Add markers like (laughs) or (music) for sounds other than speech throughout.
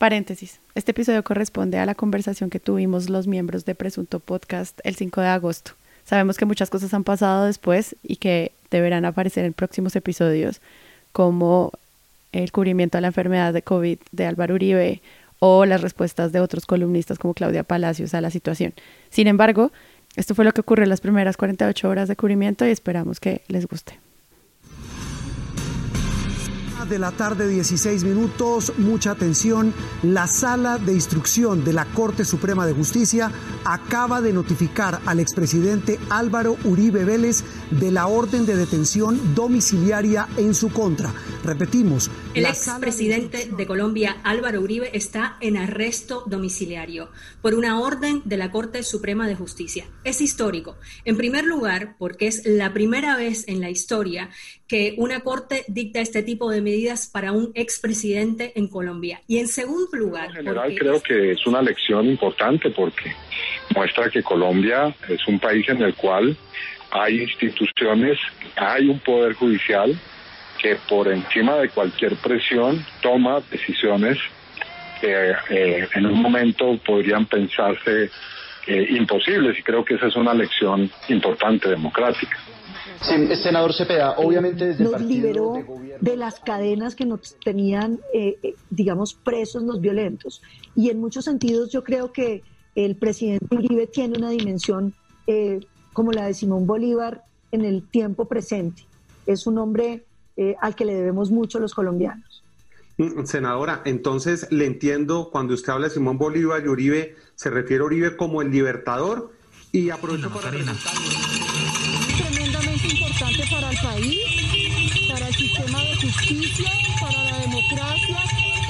Paréntesis. Este episodio corresponde a la conversación que tuvimos los miembros de Presunto Podcast el 5 de agosto. Sabemos que muchas cosas han pasado después y que deberán aparecer en próximos episodios, como el cubrimiento de la enfermedad de COVID de Álvaro Uribe o las respuestas de otros columnistas como Claudia Palacios a la situación. Sin embargo, esto fue lo que ocurrió en las primeras 48 horas de cubrimiento y esperamos que les guste de la tarde, 16 minutos. Mucha atención. La sala de instrucción de la Corte Suprema de Justicia acaba de notificar al expresidente Álvaro Uribe Vélez de la orden de detención domiciliaria en su contra. Repetimos. El expresidente de, de Colombia, Álvaro Uribe, está en arresto domiciliario por una orden de la Corte Suprema de Justicia. Es histórico. En primer lugar, porque es la primera vez en la historia que una corte dicta este tipo de medidas para un expresidente en Colombia. Y en segundo lugar... En general creo que es una lección importante porque muestra que Colombia es un país en el cual hay instituciones, hay un poder judicial que por encima de cualquier presión toma decisiones que eh, en un momento podrían pensarse eh, imposibles y creo que esa es una lección importante democrática. Senador Cepeda, obviamente desde nos liberó de, las cadenas que nos tenían, eh, eh, digamos, presos los violentos. Y en muchos sentidos yo creo que el presidente Uribe tiene una dimensión eh, como la de Simón Bolívar en el tiempo presente. Es un hombre al que le debemos mucho los colombianos. Mm, senadora, entonces le entiendo cuando usted habla de Simón Bolívar y Uribe, se refiere a Uribe como el libertador y aprovecho para para el país, para el sistema de justicia, para la democracia,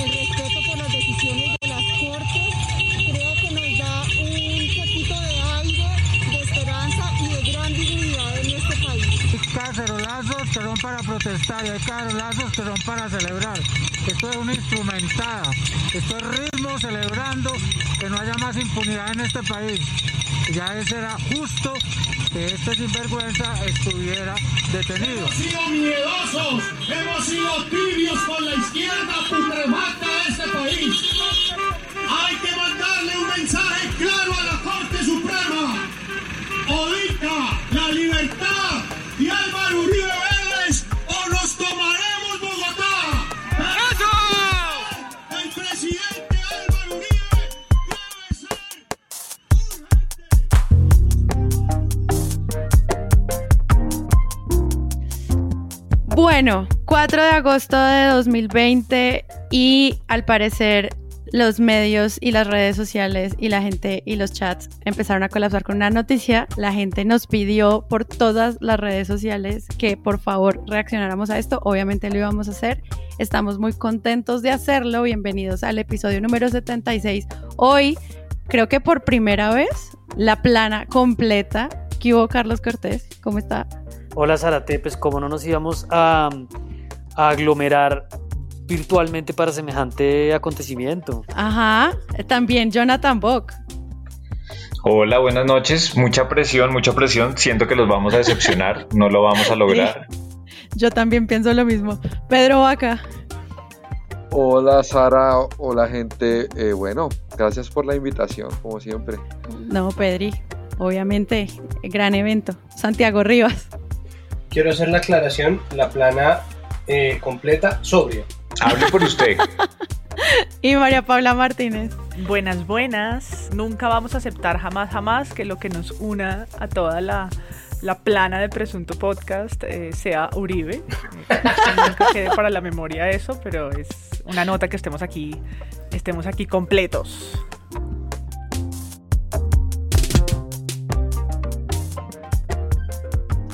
el respeto por las decisiones de las Cortes. Creo que nos da un poquito de aire, de esperanza y de gran dignidad en este país. Hay cacerolazos que son para protestar y hay cacerolazos que son para celebrar. Esto es una instrumentada, esto es ritmo celebrando que no haya más impunidad en este país. Ya será justo que este sinvergüenza estuviera detenido. Hemos sido miedosos, hemos sido tibios con la izquierda putrefacta de este país. Hay que mandarle un mensaje claro a la Corte Suprema. O dicta la libertad Bueno, 4 de agosto de 2020 y al parecer los medios y las redes sociales y la gente y los chats empezaron a colapsar con una noticia. La gente nos pidió por todas las redes sociales que por favor reaccionáramos a esto. Obviamente lo íbamos a hacer. Estamos muy contentos de hacerlo. Bienvenidos al episodio número 76. Hoy, creo que por primera vez, la plana completa. ¿Qué Carlos Cortés? ¿Cómo está? Hola, Zarate. Pues como no nos íbamos a, a aglomerar virtualmente para semejante acontecimiento. Ajá, también Jonathan Bock. Hola, buenas noches. Mucha presión, mucha presión. Siento que los vamos a decepcionar. (laughs) No lo vamos a lograr. Yo también pienso lo mismo. Pedro Vaca. Hola Sara, hola gente. Eh, bueno, gracias por la invitación, como siempre. No, Pedri, obviamente, gran evento. Santiago Rivas. Quiero hacer la aclaración, la plana eh, completa, sobrio. Hable por usted. (laughs) y María Paula Martínez. Buenas, buenas. Nunca vamos a aceptar jamás, jamás que lo que nos una a toda la, la plana de Presunto Podcast eh, sea Uribe. Nunca quede para la memoria eso, pero es una nota que estemos aquí, estemos aquí completos.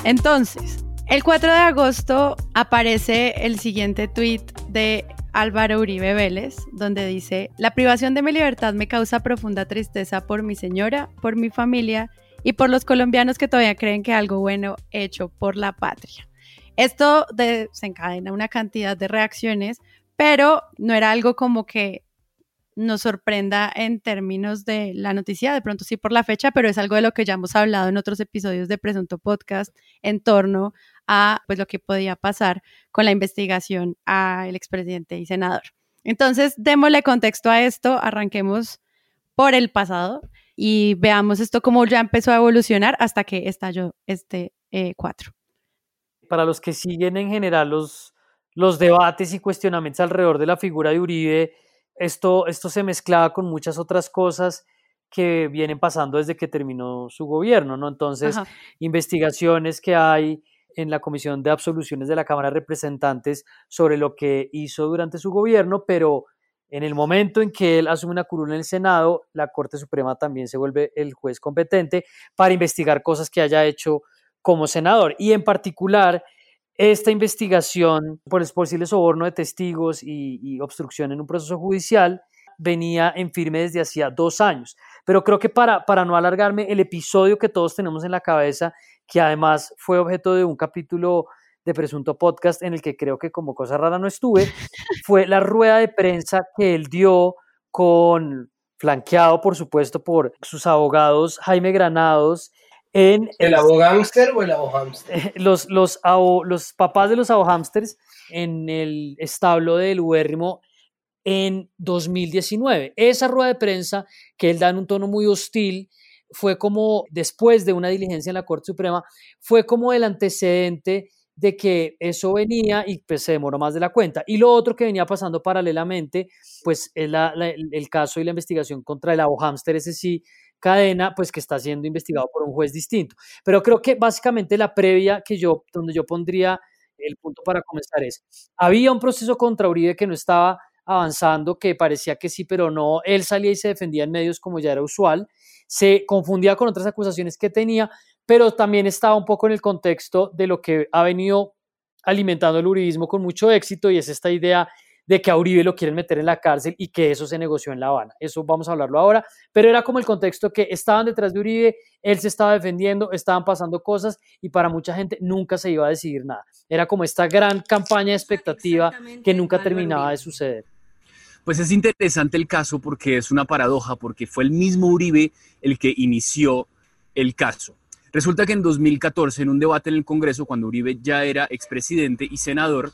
Entonces, el 4 de agosto aparece el siguiente tweet de Álvaro Uribe Vélez, donde dice, la privación de mi libertad me causa profunda tristeza por mi señora, por mi familia y por los colombianos que todavía creen que algo bueno hecho por la patria. Esto desencadena una cantidad de reacciones, pero no era algo como que nos sorprenda en términos de la noticia, de pronto sí por la fecha, pero es algo de lo que ya hemos hablado en otros episodios de Presunto Podcast en torno a pues lo que podía pasar con la investigación al expresidente y senador. Entonces, démosle contexto a esto, arranquemos por el pasado y veamos esto cómo ya empezó a evolucionar hasta que estalló este 4. Eh, Para los que siguen en general los, los debates y cuestionamientos alrededor de la figura de Uribe, esto, esto se mezclaba con muchas otras cosas que vienen pasando desde que terminó su gobierno, ¿no? Entonces, investigaciones que hay en la Comisión de Absoluciones de la Cámara de Representantes sobre lo que hizo durante su gobierno, pero en el momento en que él asume una curul en el Senado, la Corte Suprema también se vuelve el juez competente para investigar cosas que haya hecho como senador. Y en particular, esta investigación por el posible soborno de testigos y, y obstrucción en un proceso judicial venía en firme desde hacía dos años. Pero creo que para, para no alargarme, el episodio que todos tenemos en la cabeza, que además fue objeto de un capítulo de Presunto Podcast en el que creo que como cosa rara no estuve, (laughs) fue la rueda de prensa que él dio con, flanqueado por supuesto por sus abogados Jaime Granados, en ¿El abogámster o el abohámster? (laughs) Los, los, los papás de los abohámsters en el establo del Ubérrimo en 2019. Esa rueda de prensa que él da en un tono muy hostil fue como, después de una diligencia en la Corte Suprema, fue como el antecedente de que eso venía y pues se demoró más de la cuenta. Y lo otro que venía pasando paralelamente, pues es la, el caso y la investigación contra el abohámster, ese sí, cadena, pues que está siendo investigado por un juez distinto. Pero creo que básicamente la previa que yo, donde yo pondría el punto para comenzar es, había un proceso contra Uribe que no estaba avanzando, que parecía que sí, pero no, él salía y se defendía en medios como ya era usual, se confundía con otras acusaciones que tenía, pero también estaba un poco en el contexto de lo que ha venido alimentando el uribismo con mucho éxito y es esta idea de que a Uribe lo quieren meter en la cárcel y que eso se negoció en La Habana. Eso vamos a hablarlo ahora, pero era como el contexto que estaban detrás de Uribe, él se estaba defendiendo, estaban pasando cosas y para mucha gente nunca se iba a decidir nada. Era como esta gran campaña de expectativa que nunca terminaba de suceder. Pues es interesante el caso porque es una paradoja, porque fue el mismo Uribe el que inició el caso. Resulta que en 2014, en un debate en el Congreso, cuando Uribe ya era expresidente y senador,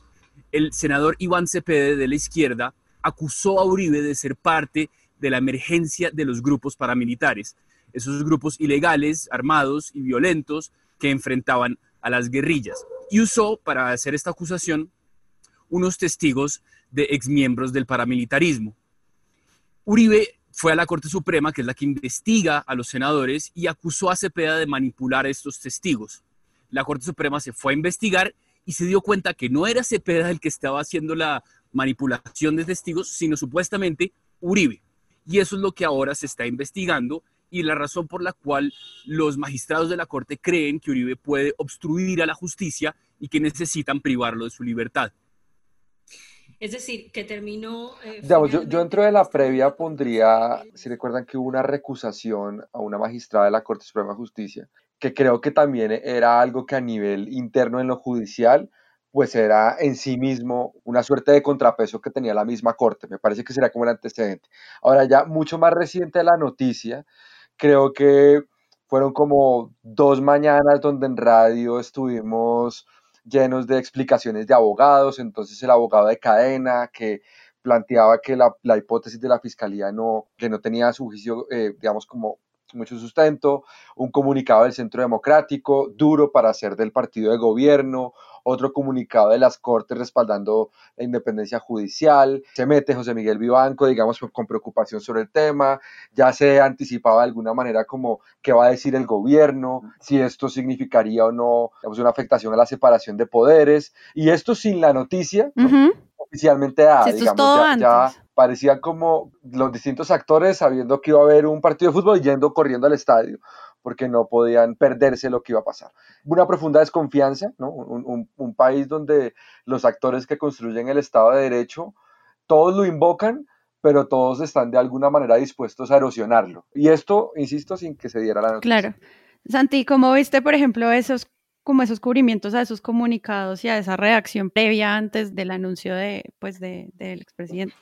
el senador Iván Cepede de la izquierda acusó a Uribe de ser parte de la emergencia de los grupos paramilitares, esos grupos ilegales, armados y violentos que enfrentaban a las guerrillas. Y usó para hacer esta acusación unos testigos de exmiembros del paramilitarismo. Uribe fue a la Corte Suprema, que es la que investiga a los senadores, y acusó a Cepeda de manipular a estos testigos. La Corte Suprema se fue a investigar y se dio cuenta que no era Cepeda el que estaba haciendo la manipulación de testigos, sino supuestamente Uribe. Y eso es lo que ahora se está investigando y la razón por la cual los magistrados de la Corte creen que Uribe puede obstruir a la justicia y que necesitan privarlo de su libertad. Es decir, que terminó... Eh, yo, yo, dentro de la previa pondría, si recuerdan que hubo una recusación a una magistrada de la Corte Suprema de Justicia, que creo que también era algo que a nivel interno en lo judicial, pues era en sí mismo una suerte de contrapeso que tenía la misma Corte. Me parece que sería como el antecedente. Ahora ya mucho más reciente la noticia, creo que fueron como dos mañanas donde en radio estuvimos llenos de explicaciones de abogados, entonces el abogado de cadena que planteaba que la, la hipótesis de la fiscalía no, que no tenía su juicio, eh, digamos, como mucho sustento, un comunicado del Centro Democrático, duro para ser del partido de gobierno, otro comunicado de las Cortes respaldando la independencia judicial, se mete José Miguel Vivanco, digamos, con preocupación sobre el tema, ya se anticipaba de alguna manera como qué va a decir el gobierno, si esto significaría o no digamos, una afectación a la separación de poderes, y esto sin la noticia oficialmente dada, digamos, ya, parecían como los distintos actores sabiendo que iba a haber un partido de fútbol yendo corriendo al estadio porque no podían perderse lo que iba a pasar. Una profunda desconfianza, ¿no? un, un, país donde los actores que construyen el Estado de Derecho, todos lo invocan, pero todos están de alguna manera dispuestos a erosionarlo. Y esto, insisto, sin que se diera la noticia. Claro. Santi, ¿cómo viste, por ejemplo, esos como esos cubrimientos a esos comunicados y a esa reacción previa antes del anuncio de, pues, de, del expresidente?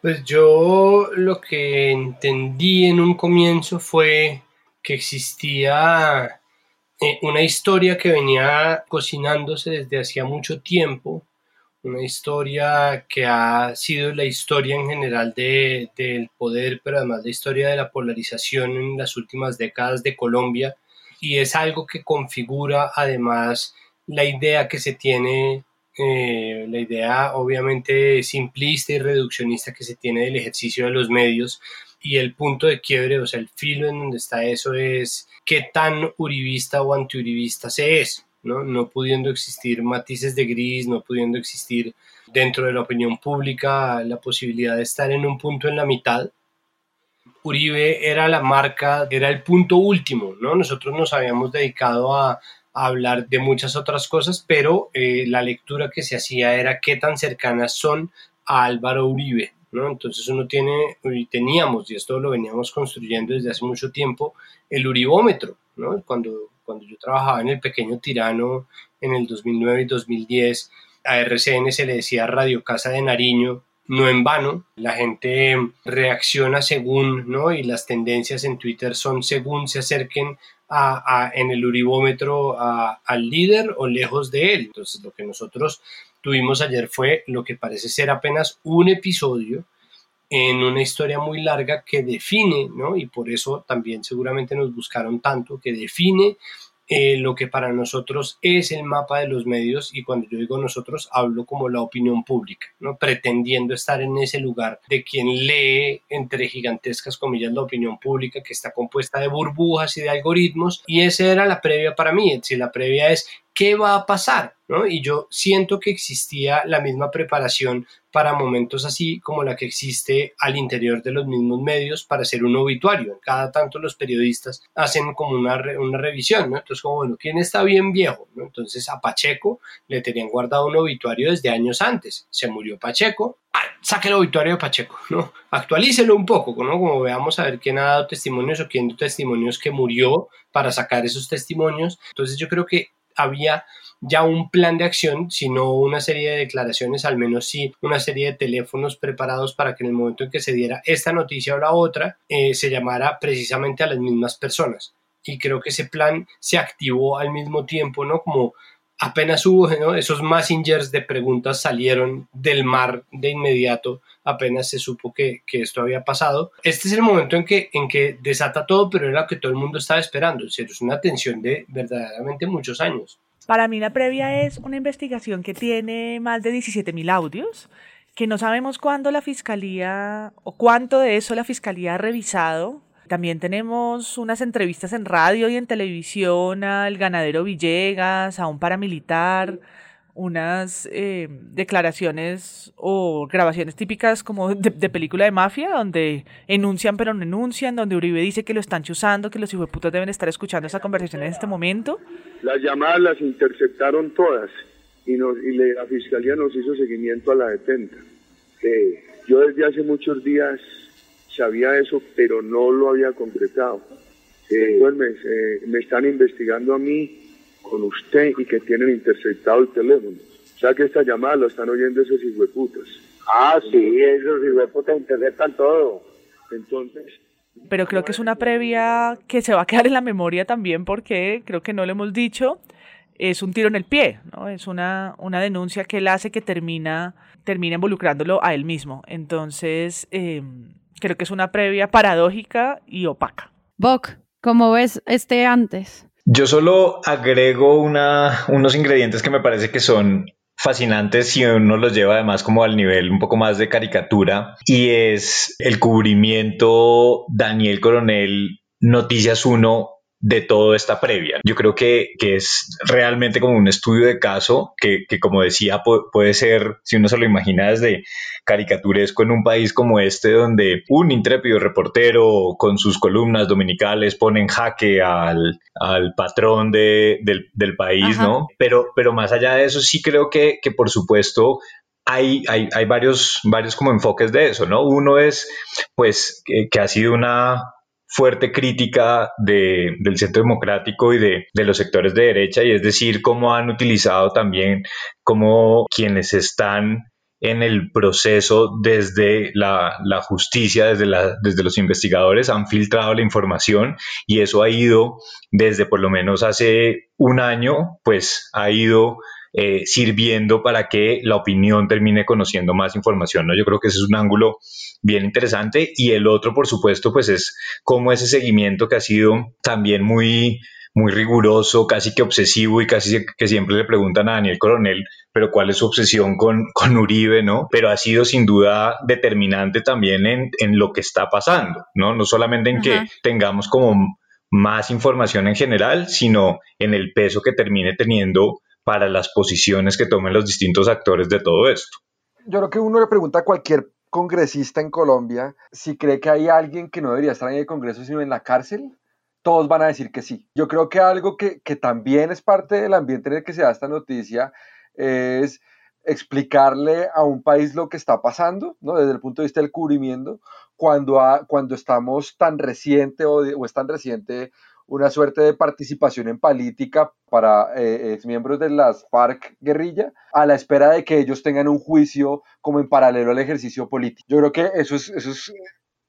Pues yo lo que entendí en un comienzo fue que existía eh, una historia que venía cocinándose desde hacía mucho tiempo, una historia que ha sido la historia en general de, del poder, pero además la historia de la polarización en las últimas décadas de Colombia, y es algo que configura además la idea que se tiene, eh, la idea obviamente simplista y reduccionista que se tiene del ejercicio de los medios, y el punto de quiebre, o sea, el filo en donde está eso es qué tan uribista o antiuribista se es. ¿no? pudiendo existir matices de gris, no pudiendo existir dentro de la opinión pública la posibilidad de estar en un punto en la mitad. Uribe era la marca, era el punto último, ¿no? Nosotros nos habíamos dedicado a, hablar de muchas otras cosas, pero eh, la lectura que se hacía era qué tan cercanas son a Álvaro Uribe, ¿no? Entonces uno tiene, y teníamos, y esto lo veníamos construyendo desde hace mucho tiempo, el uribómetro, ¿no? Cuando cuando yo trabajaba en El Pequeño Tirano en el 2009 y 2010, a RCN se le decía Radio Casa de Nariño, no en vano, la gente reacciona según, ¿no? Y las tendencias en Twitter son según se acerquen a, en el uribómetro al líder o lejos de él. Entonces, lo que nosotros tuvimos ayer fue lo que parece ser apenas un episodio en una historia muy larga que define, ¿no? Y por eso también seguramente nos buscaron tanto, que define eh, lo que para nosotros es el mapa de los medios y cuando yo digo nosotros hablo como la opinión pública, ¿no? pretendiendo estar en ese lugar de quien lee entre gigantescas comillas la opinión pública que está compuesta de burbujas y de algoritmos y esa era la previa para mí, decir, la previa es qué va a pasar, ¿no? Y yo siento que existía la misma preparación para momentos así como la que existe al interior de los mismos medios para hacer un obituario. Cada tanto los periodistas hacen como una, una revisión, ¿no? Entonces, como, bueno, ¿quién está bien viejo? ¿no? Entonces, a Pacheco le tenían guardado un obituario desde años antes. Se murió Pacheco, ah, saque el obituario de Pacheco, ¿no? Actualícelo un poco, ¿no? Como veamos a ver quién ha dado testimonios o quién dio testimonios que murió para sacar esos testimonios. Entonces, yo creo que había ya un plan de acción, sino una serie de declaraciones, al menos sí una serie de teléfonos preparados para que en el momento en que se diera esta noticia o la otra, eh, se llamara precisamente a las mismas personas. Y creo que ese plan se activó al mismo tiempo, ¿no? Como apenas hubo esos messengers de preguntas salieron del mar de inmediato apenas se supo que, que, esto había pasado. Este es el momento en que, en que desata todo, pero era lo que todo el mundo estaba esperando. Es una tensión de verdaderamente muchos años. Para mí la previa es una investigación que tiene más de 17.000 audios, que no sabemos cuándo la fiscalía o cuánto de eso la fiscalía ha revisado también tenemos unas entrevistas en radio y en televisión al ganadero Villegas, a un paramilitar, unas eh, declaraciones o grabaciones típicas como de, película de mafia, donde enuncian pero no enuncian, donde Uribe dice que lo están chuzando, que los putas deben estar escuchando esa conversación en este momento. Las llamadas las interceptaron todas y, y la fiscalía nos hizo seguimiento a la detenta. Eh, yo desde hace muchos días sabía eso, pero no lo había concretado. Entonces eh, me, están investigando a mí con usted y que tienen interceptado el teléfono. O sea que esta llamada lo están oyendo esos hijueputas. Ah, sí, esos hijueputas interceptan todo. Entonces... Pero creo que es una previa que se va a quedar en la memoria también porque creo que no lo hemos dicho. Es un tiro en el pie, ¿no? Es una, una denuncia que él hace que termina, termina involucrándolo a él mismo. Entonces, eh, Creo que es una previa paradójica y opaca. Bok, ¿cómo ves este antes? Yo solo agrego una, unos ingredientes que me parece que son fascinantes si uno los lleva además como al nivel un poco más de caricatura y es el cubrimiento Daniel Coronel Noticias 1 de toda esta previa. Yo creo que, es realmente como un estudio de caso que, como decía, puede, ser, si uno se lo imagina desde caricaturesco en un país como este, donde un intrépido reportero con sus columnas dominicales pone en jaque al, patrón del, país, ¿no? Pero, pero más allá de eso, sí creo que, por supuesto, hay, hay, hay, varios, varios como enfoques de eso, ¿no? Uno es, pues, que ha sido una, fuerte crítica de, del centro democrático y de, de, los sectores de derecha, y es decir, cómo han utilizado también, como quienes están en el proceso desde la, la justicia, desde, la, desde los investigadores, han filtrado la información y eso ha ido desde por lo menos hace un año, pues ha ido eh, sirviendo para que la opinión termine conociendo más información, ¿no? Yo creo que ese es un ángulo bien interesante y el otro, por supuesto, pues es cómo ese seguimiento que ha sido también muy muy riguroso, casi que obsesivo y casi que siempre le preguntan a Daniel Coronel, pero cuál es su obsesión con, con Uribe, ¿no? Pero ha sido sin duda determinante también en, en lo que está pasando, ¿no? No solamente en que tengamos como más información en general, sino en el peso que termine teniendo para las posiciones que tomen los distintos actores de todo esto. Yo creo que uno le pregunta a cualquier congresista en Colombia si cree que hay alguien que no debería estar en el Congreso sino en la cárcel todos van a decir que sí. Yo creo que algo que, también es parte del ambiente en el que se da esta noticia es explicarle a un país lo que está pasando, ¿no? desde el punto de vista del cubrimiento, cuando, cuando estamos tan reciente o, o, es tan reciente una suerte de participación en política para eh, miembros de las FARC guerrilla, a la espera de que ellos tengan un juicio como en paralelo al ejercicio político. Yo creo que eso es, eso es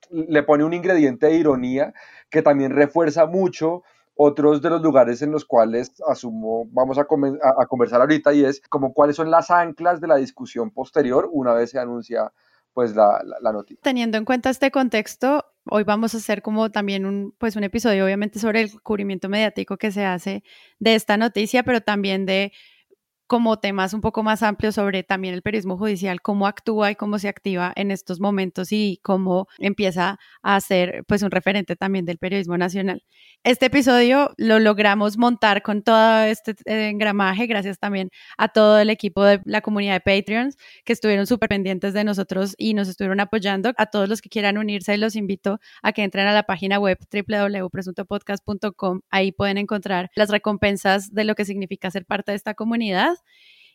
le pone un ingrediente de ironía que también refuerza mucho otros de los lugares en los cuales asumo vamos a, conversar ahorita y es como cuáles son las anclas de la discusión posterior una vez se anuncia pues la, noticia. Teniendo en cuenta este contexto, hoy vamos a hacer como también un, pues un episodio obviamente sobre el cubrimiento mediático que se hace de esta noticia, pero también de como temas un poco más amplios sobre también el periodismo judicial, cómo actúa y cómo se activa en estos momentos y cómo empieza a ser pues un referente también del periodismo nacional. Este episodio lo logramos montar con todo este engramaje, gracias también a todo el equipo de la comunidad de Patreons que estuvieron súper pendientes de nosotros y nos estuvieron apoyando. A todos los que quieran unirse, los invito a que entren a la página web www.presuntopodcast.com. Ahí pueden encontrar las recompensas de lo que significa ser parte de esta comunidad.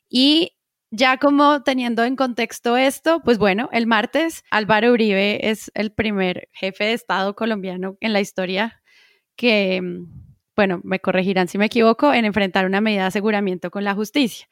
Y ya como teniendo en contexto esto, pues bueno, el martes Álvaro Uribe es el primer jefe de Estado colombiano en la historia que, bueno, me corregirán si me equivoco, en enfrentar una medida de aseguramiento con la justicia.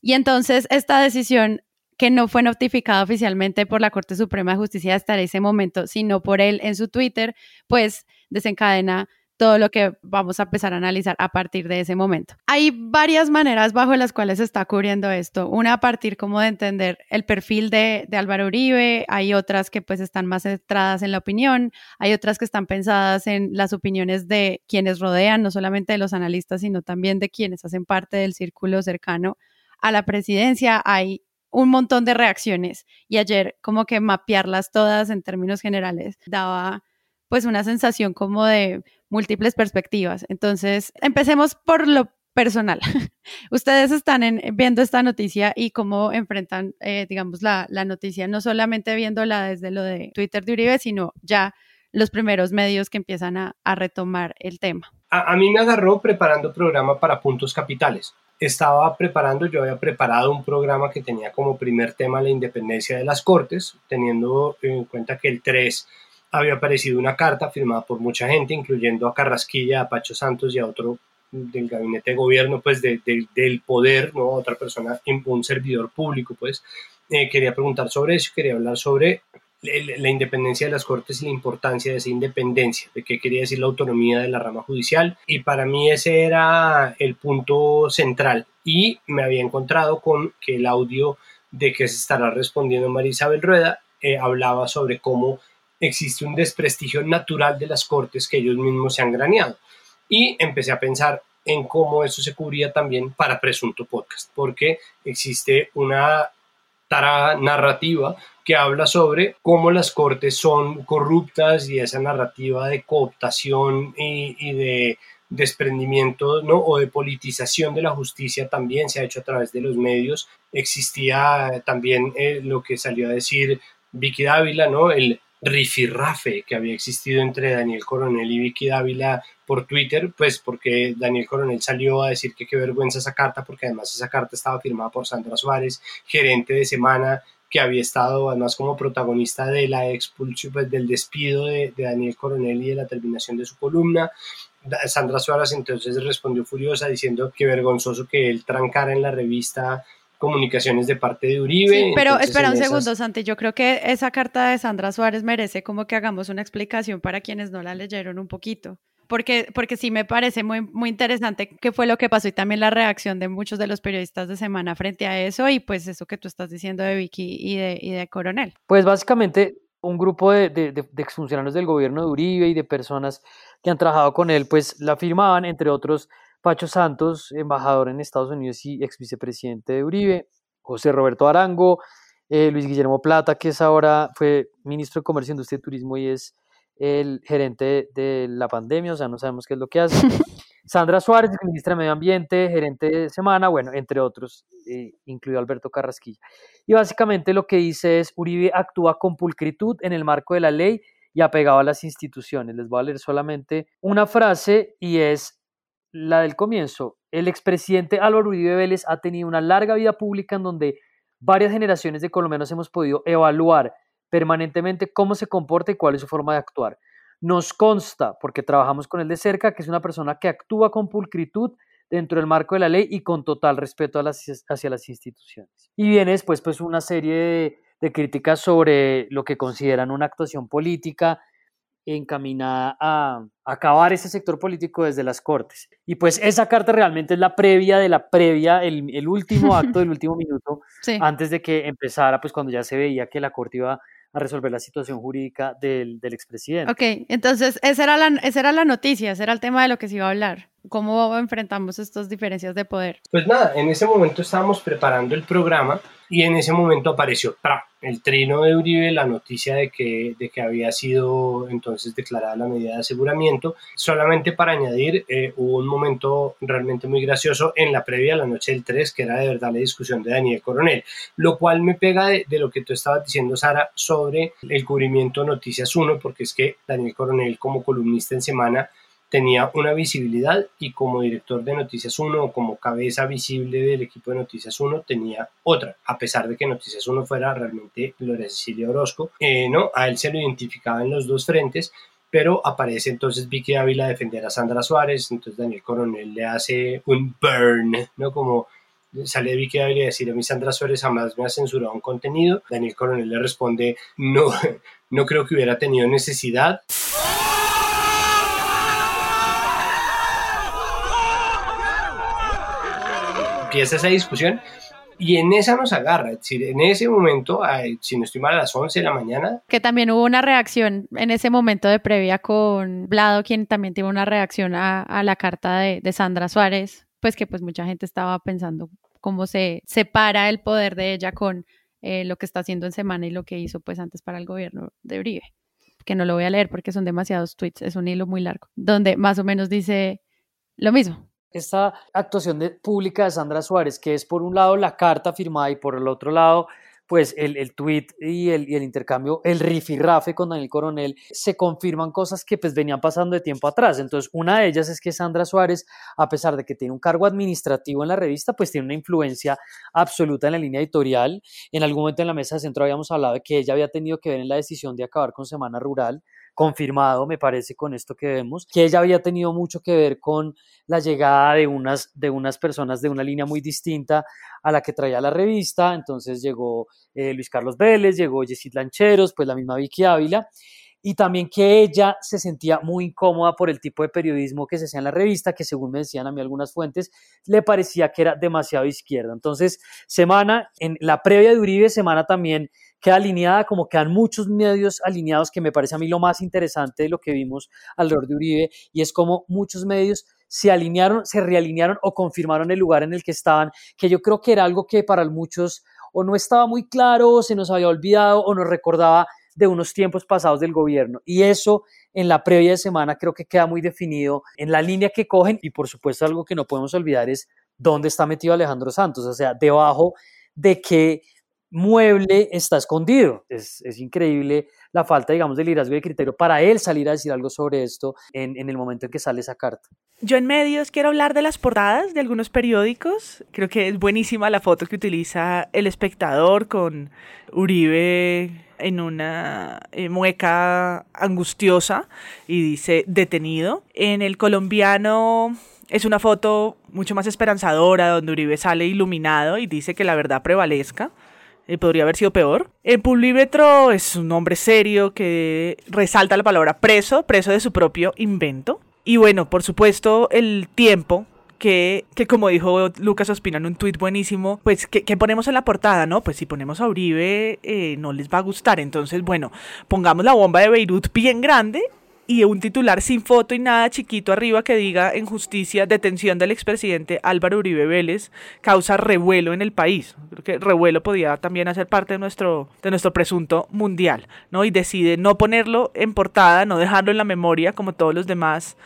Y entonces esta decisión que no fue notificada oficialmente por la Corte Suprema de Justicia hasta ese momento, sino por él en su Twitter, pues desencadena todo lo que vamos a empezar a analizar a partir de ese momento. Hay varias maneras bajo las cuales se está cubriendo esto. Una a partir como de entender el perfil de, de, Álvaro Uribe, hay otras que pues están más centradas en la opinión, hay otras que están pensadas en las opiniones de quienes rodean, no solamente de los analistas, sino también de quienes hacen parte del círculo cercano a la presidencia. Hay un montón de reacciones y ayer como que mapearlas todas en términos generales daba pues una sensación como de múltiples perspectivas. Entonces, empecemos por lo personal. (laughs) Ustedes están viendo esta noticia y cómo enfrentan, eh, digamos, la, noticia, no solamente viéndola desde lo de Twitter de Uribe, sino ya los primeros medios que empiezan a, retomar el tema. A, a, mí me agarró preparando programa para puntos capitales. Estaba preparando, yo había preparado un programa que tenía como primer tema la independencia de las Cortes, teniendo en cuenta que el 3 había aparecido una carta firmada por mucha gente, incluyendo a Carrasquilla, a Pacho Santos y a otro del gabinete de gobierno, pues del poder, ¿no? Otra persona, un servidor público, pues. Eh, quería preguntar sobre eso, quería hablar sobre la independencia de las Cortes y la importancia de esa independencia, de qué quería decir la autonomía de la rama judicial. Y para mí ese era el punto central. Y me había encontrado con que el audio de que se estará respondiendo María Isabel Rueda eh, hablaba sobre cómo existe un desprestigio natural de las cortes que ellos mismos se han graneado. Y empecé a pensar en cómo eso se cubría también para Presunto Podcast, porque existe una tara narrativa que habla sobre cómo las cortes son corruptas y esa narrativa de cooptación y, de desprendimiento ¿no? o de politización de la justicia también se ha hecho a través de los medios. Existía también eh, lo que salió a decir Vicky Dávila, ¿no? el rifirrafe que había existido entre Daniel Coronel y Vicky Dávila por Twitter, pues porque Daniel Coronel salió a decir que qué vergüenza esa carta, porque además esa carta estaba firmada por Sandra Suárez, gerente de semana, que había estado además como protagonista de la expulsión, pues, del despido de, Daniel Coronel y de la terminación de su columna. Sandra Suárez entonces respondió furiosa diciendo que vergonzoso que él trancara en la revista comunicaciones de parte de Uribe. pero espera un segundo, Santi. Yo creo que esa carta de Sandra Suárez merece como que hagamos una explicación para quienes no la leyeron un poquito. porque, porque sí me parece muy, muy interesante qué fue lo que pasó y también la reacción de muchos de los periodistas de semana frente a eso y pues eso que tú estás diciendo de Vicky y de, y de Coronel. Pues básicamente un grupo de, de, de, exfuncionarios del gobierno de Uribe y de personas que han trabajado con él, pues la firmaban, entre otros Pacho Santos, embajador en Estados Unidos y ex vicepresidente de Uribe, José Roberto Arango, eh, Luis Guillermo Plata, que es ahora, fue ministro de Comercio, Industria y Turismo y es el gerente de la pandemia, o sea, no sabemos qué es lo que hace. (laughs) Sandra Suárez, ministra de Medio Ambiente, gerente de Semana, bueno, entre otros, eh, incluido Alberto Carrasquilla. Y básicamente lo que dice es, Uribe actúa con pulcritud en el marco de la ley y apegado a las instituciones. Les voy a leer solamente una frase y es la del comienzo. El expresidente Álvaro Uribe Vélez ha tenido una larga vida pública en donde varias generaciones de colombianos hemos podido evaluar permanentemente cómo se comporta y cuál es su forma de actuar. Nos consta, porque trabajamos con él de cerca, que es una persona que actúa con pulcritud dentro del marco de la ley y con total respeto hacia las instituciones. Y viene después pues una serie de, de críticas sobre lo que consideran una actuación política encaminada a acabar ese sector político desde las Cortes. Y pues esa carta realmente es la previa de la previa, el, último (laughs) acto del último minuto, antes de que empezara, pues cuando ya se veía que la Corte iba a resolver la situación jurídica del, del expresidente. Ok, entonces esa era, la, esa era la noticia, ese era el tema de lo que se iba a hablar. ¿Cómo enfrentamos estas diferencias de poder? Pues nada, en ese momento estábamos preparando el programa y en ese momento apareció el trino de Uribe, la noticia de que, de que había sido entonces declarada la medida de aseguramiento. Solamente para añadir, eh, hubo un momento realmente muy gracioso en la previa, la noche del 3, que era de verdad la discusión de Daniel Coronel, lo cual me pega de, de lo que tú estabas diciendo, Sara, sobre el cubrimiento Noticias 1, porque es que Daniel Coronel como columnista en semana tenía una visibilidad y como director de Noticias 1 o como cabeza visible del equipo de Noticias 1 tenía otra, a pesar de que Noticias 1 fuera realmente Gloria Cecilia Orozco, eh, ¿no? A él se lo identificaba en los dos frentes, pero aparece entonces Vicky Ávila a defender a Sandra Suárez, entonces Daniel Coronel le hace un burn, ¿no? Como sale Vicky Ávila a decir a mí Sandra Suárez jamás me ha censurado un contenido, Daniel Coronel le responde no, (laughs) no creo que hubiera tenido necesidad. Empieza esa discusión y en esa nos agarra, es decir, en ese momento, si no estoy mal, a las 11 de la mañana. Que también hubo una reacción en ese momento de previa con Blado, quien también tuvo una reacción a, la carta de, Sandra Suárez, pues que pues mucha gente estaba pensando cómo se separa el poder de ella con eh, lo que está haciendo en semana y lo que hizo pues antes para el gobierno de Uribe, que no lo voy a leer porque son demasiados tweets, es un hilo muy largo, donde más o menos dice lo mismo, esta actuación de, pública de Sandra Suárez, que es por un lado la carta firmada y por el otro lado pues el, el tweet y el, el, intercambio, el rifirrafe con Daniel Coronel, se confirman cosas que pues venían pasando de tiempo atrás. Entonces, una de ellas es que Sandra Suárez, a pesar de que tiene un cargo administrativo en la revista, pues tiene una influencia absoluta en la línea editorial. En algún momento en la mesa de centro habíamos hablado de que ella había tenido que ver en la decisión de acabar con Semana Rural confirmado, me parece, con esto que vemos, que ella había tenido mucho que ver con la llegada de unas, de unas personas de una línea muy distinta a la que traía la revista. Entonces llegó eh, Luis Carlos Vélez, llegó Jessit Lancheros, pues la misma Vicky Ávila y también que ella se sentía muy incómoda por el tipo de periodismo que se hacía en la revista, que según me decían a mí algunas fuentes, le parecía que era demasiado izquierda. Entonces, Semana, en la previa de Uribe, Semana también queda alineada, como quedan muchos medios alineados, que me parece a mí lo más interesante de lo que vimos alrededor de Uribe, y es como muchos medios se alinearon, se realinearon o confirmaron el lugar en el que estaban, que yo creo que era algo que para muchos o no estaba muy claro, o se nos había olvidado, o nos recordaba de unos tiempos pasados del gobierno. Y eso en la previa de semana creo que queda muy definido en la línea que cogen y por supuesto algo que no podemos olvidar es dónde está metido Alejandro Santos, o sea, debajo de qué mueble está escondido. Es, increíble la falta, digamos, de liderazgo y de criterio para él salir a decir algo sobre esto en, en, el momento en que sale esa carta. Yo en medios quiero hablar de las portadas de algunos periódicos. Creo que es buenísima la foto que utiliza el espectador con Uribe en una eh, mueca angustiosa y dice detenido. En el colombiano es una foto mucho más esperanzadora donde Uribe sale iluminado y dice que la verdad prevalezca. Podría haber sido peor. El Publímetro es un hombre serio que resalta la palabra preso, preso de su propio invento. Y bueno, por supuesto, el tiempo que, que, como dijo Lucas Ospina en un tuit buenísimo, pues que, ponemos en la portada, ¿no? Pues si ponemos a Uribe eh, no les va a gustar. Entonces, bueno, pongamos la bomba de Beirut bien grande y un titular sin foto y nada chiquito arriba que diga en justicia detención del expresidente Álvaro Uribe Vélez causa revuelo en el país. Creo que revuelo podía también hacer parte de nuestro, de nuestro presunto mundial, ¿no? Y decide no ponerlo en portada, no dejarlo en la memoria como todos los demás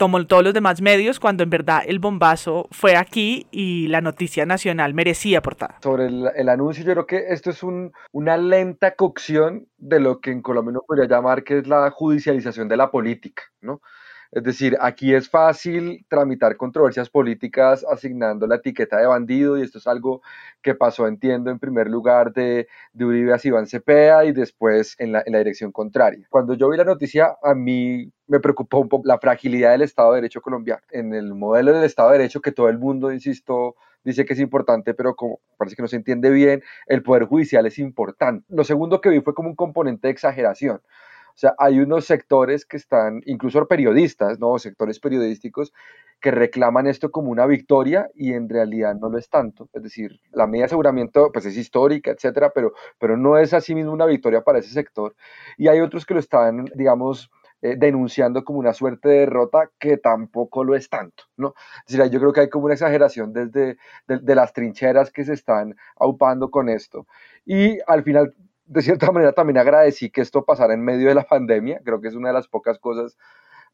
como todos los demás medios, cuando en verdad el bombazo fue aquí y la noticia nacional merecía portada. Sobre el, anuncio, yo creo que esto es un, una lenta cocción de lo que en Colombia uno podría llamar que es la judicialización de la política, ¿no? Es decir, aquí es fácil tramitar controversias políticas asignando la etiqueta de bandido y esto es algo que pasó, entiendo, en primer lugar de, de Uribe a Iván Cepeda y después en la, en la dirección contraria. Cuando yo vi la noticia, a mí me preocupó un poco la fragilidad del Estado de Derecho colombiano. En el modelo del Estado de Derecho que todo el mundo, insisto, dice que es importante, pero como parece que no se entiende bien, el Poder Judicial es importante. Lo segundo que vi fue como un componente de exageración. O sea, hay unos sectores que están, incluso periodistas, ¿no? Sectores periodísticos que reclaman esto como una victoria y en realidad no lo es tanto. Es decir, la medida de aseguramiento pues es histórica, etcétera, pero, pero no es así mismo una victoria para ese sector. Y hay otros que lo están, digamos, eh, denunciando como una suerte de derrota que tampoco lo es tanto, ¿no? Es decir, yo creo que hay como una exageración desde de las trincheras que se están aupando con esto. Y al final de cierta (laughs) manera también agradecí que esto pasara en medio de la pandemia, creo que es una de las pocas cosas,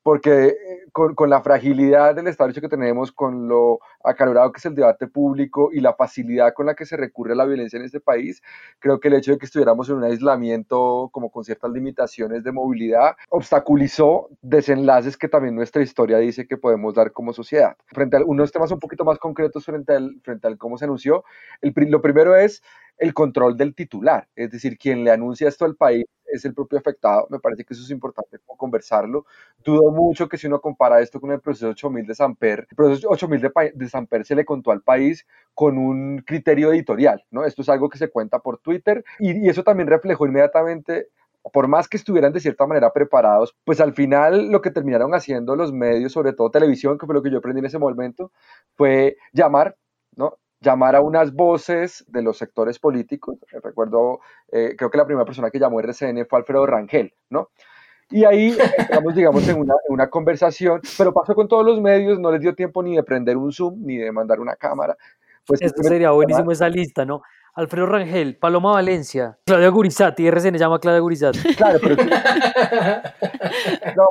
porque eh, con, con la fragilidad del Estado que tenemos, con lo acalorado que es el debate público y la facilidad con la que se recurre a la violencia en este país, creo que el hecho de que estuviéramos en un aislamiento como con ciertas limitaciones de movilidad obstaculizó desenlaces que también nuestra historia dice que podemos dar como sociedad. Frente a unos temas un poquito más concretos frente al, frente al cómo se anunció, el, lo primero es el control del titular, es decir, quien le anuncia esto al país es el propio afectado, me parece que eso es importante conversarlo. Dudo mucho que si uno compara esto con el proceso 8000 de Samper, el proceso 8000 de, de Samper se le contó al país con un criterio editorial, ¿no? Esto es algo que se cuenta por Twitter y, y eso también reflejó inmediatamente por más que estuvieran de cierta manera preparados, pues al final lo que terminaron haciendo los medios, sobre todo televisión, que fue lo que yo aprendí en ese momento, fue llamar, ¿no? Llamar a unas voces de los sectores políticos. Recuerdo, eh, creo que la primera persona que llamó RCN fue Alfredo Rangel, ¿no? Y ahí estamos, digamos, en una, en una, conversación, pero pasó con todos los medios, no les dio tiempo ni de prender un Zoom, ni de mandar una cámara. Pues, Esto sería buenísimo esa lista, ¿no? Alfredo Rangel, Paloma Valencia, Claudia Gurizati, RCN llama Claudia Gurizati. (laughs) Claro, pero, no,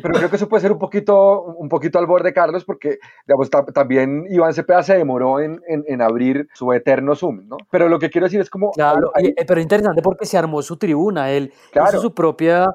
pero, creo que eso puede ser un poquito, un poquito al borde, Carlos, porque digamos, también Iván Cepeda se demoró en, en, abrir su eterno Zoom, ¿no? Pero lo que quiero decir es como... Claro, eh, pero interesante porque se armó su tribuna, él hizo su propia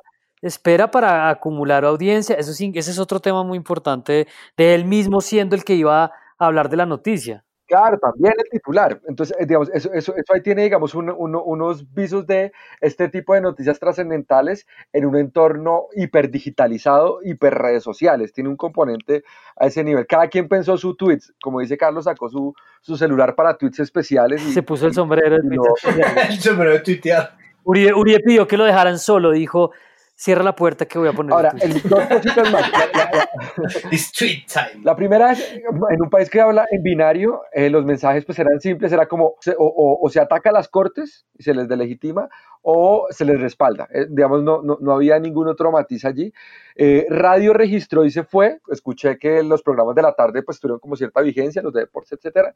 espera para acumular audiencia, eso sí, ese es otro tema muy importante de él mismo siendo el que iba a hablar de la noticia. Claro, también el titular. Entonces, eh, digamos, eso, eso, eso ahí tiene, digamos, unos visos de este tipo de noticias trascendentales en un entorno hiperdigitalizado, hiper redes sociales. Tiene un componente a ese nivel. Cada quien pensó su tweets. Como dice Carlos, sacó su, su celular para tweets especiales. Y, Se puso el sombrero. (laughs) el sombrero de tuitear. Uribe, Uribe pidió que lo dejaran solo. Dijo, Cierra la puerta que voy a poner. Ahora, el, dos cositas más. (laughs) Street time. La primera es, en un país que habla en binario, eh, los mensajes pues eran simples, era como, o, se ataca a las cortes y se les delegitima, o se les respalda. Eh, digamos, no, no, no, había ningún otro matiz allí. Eh, radio registró y se fue. Escuché que los programas de la tarde pues tuvieron como cierta vigencia, los de deportes, etcétera.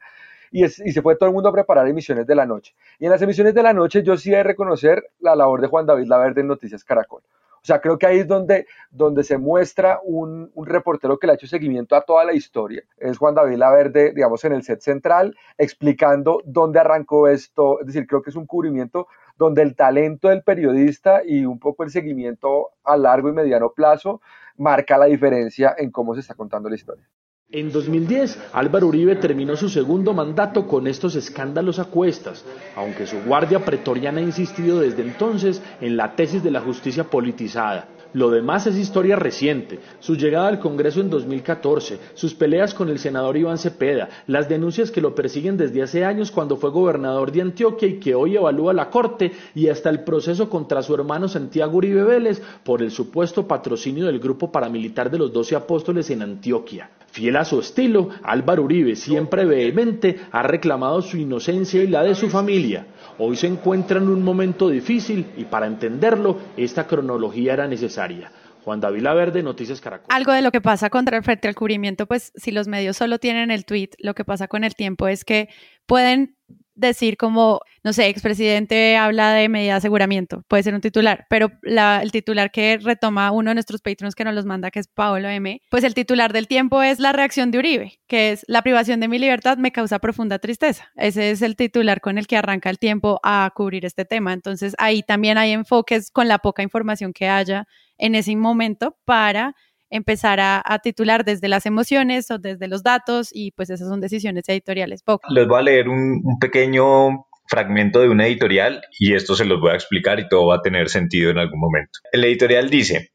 Y, y se fue todo el mundo a preparar emisiones de la noche. Y en las emisiones de la noche yo sí he de reconocer la labor de Juan David Laverde en Noticias Caracol. O sea, creo que ahí es donde, donde se muestra un, un, reportero que le ha hecho seguimiento a toda la historia. Es Juan David Laverde, digamos, en el set central, explicando dónde arrancó esto. Es decir, creo que es un cubrimiento donde el talento del periodista y un poco el seguimiento a largo y mediano plazo marca la diferencia en cómo se está contando la historia. En 2010, Álvaro Uribe terminó su segundo mandato con estos escándalos a cuestas, aunque su guardia pretoriana ha insistido desde entonces en la tesis de la justicia politizada. Lo demás es historia reciente. Su llegada al Congreso en 2014, sus peleas con el senador Iván Cepeda, las denuncias que lo persiguen desde hace años cuando fue gobernador de Antioquia y que hoy evalúa la Corte y hasta el proceso contra su hermano Santiago Uribe Vélez por el supuesto patrocinio del grupo paramilitar de los Doce Apóstoles en Antioquia. Fiel a su estilo, Álvaro Uribe, siempre vehemente, ha reclamado su inocencia y la de su familia. Hoy se encuentra en un momento difícil y para entenderlo, esta cronología era necesaria. Juan David Verde, Noticias Caracol. Algo de lo que pasa contra el frente al cubrimiento, pues si los medios solo tienen el tweet, lo que pasa con el tiempo es que pueden decir como, no sé, expresidente habla de medida de aseguramiento, puede ser un titular, pero el titular que retoma uno de nuestros patrons que nos los manda, que es Paolo M, pues el titular del tiempo es la reacción de Uribe, que es la privación de mi libertad me causa profunda tristeza. Ese es el titular con el que arranca el tiempo a cubrir este tema. Entonces ahí también hay enfoques con la poca información que haya en ese momento para empezar a, titular desde las emociones o desde los datos y pues esas son decisiones editoriales. Les voy a leer un, un pequeño fragmento de una editorial y esto se los voy a explicar y todo va a tener sentido en algún momento. El editorial dice,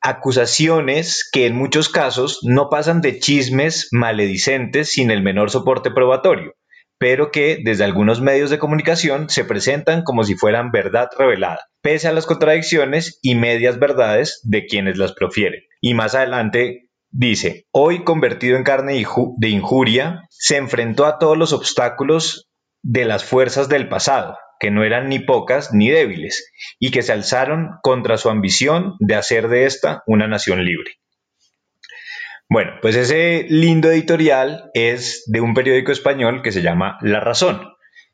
acusaciones que en muchos casos no pasan de chismes maledicentes sin el menor soporte probatorio, pero que desde algunos medios de comunicación se presentan como si fueran verdad revelada, pese a las contradicciones y medias verdades de quienes las profieren. Y más adelante dice, hoy convertido en carne de injuria, se enfrentó a todos los obstáculos de las fuerzas del pasado, que no eran ni pocas ni débiles, y que se alzaron contra su ambición de hacer de esta una nación libre. Bueno, pues ese lindo editorial es de un periódico español que se llama La Razón,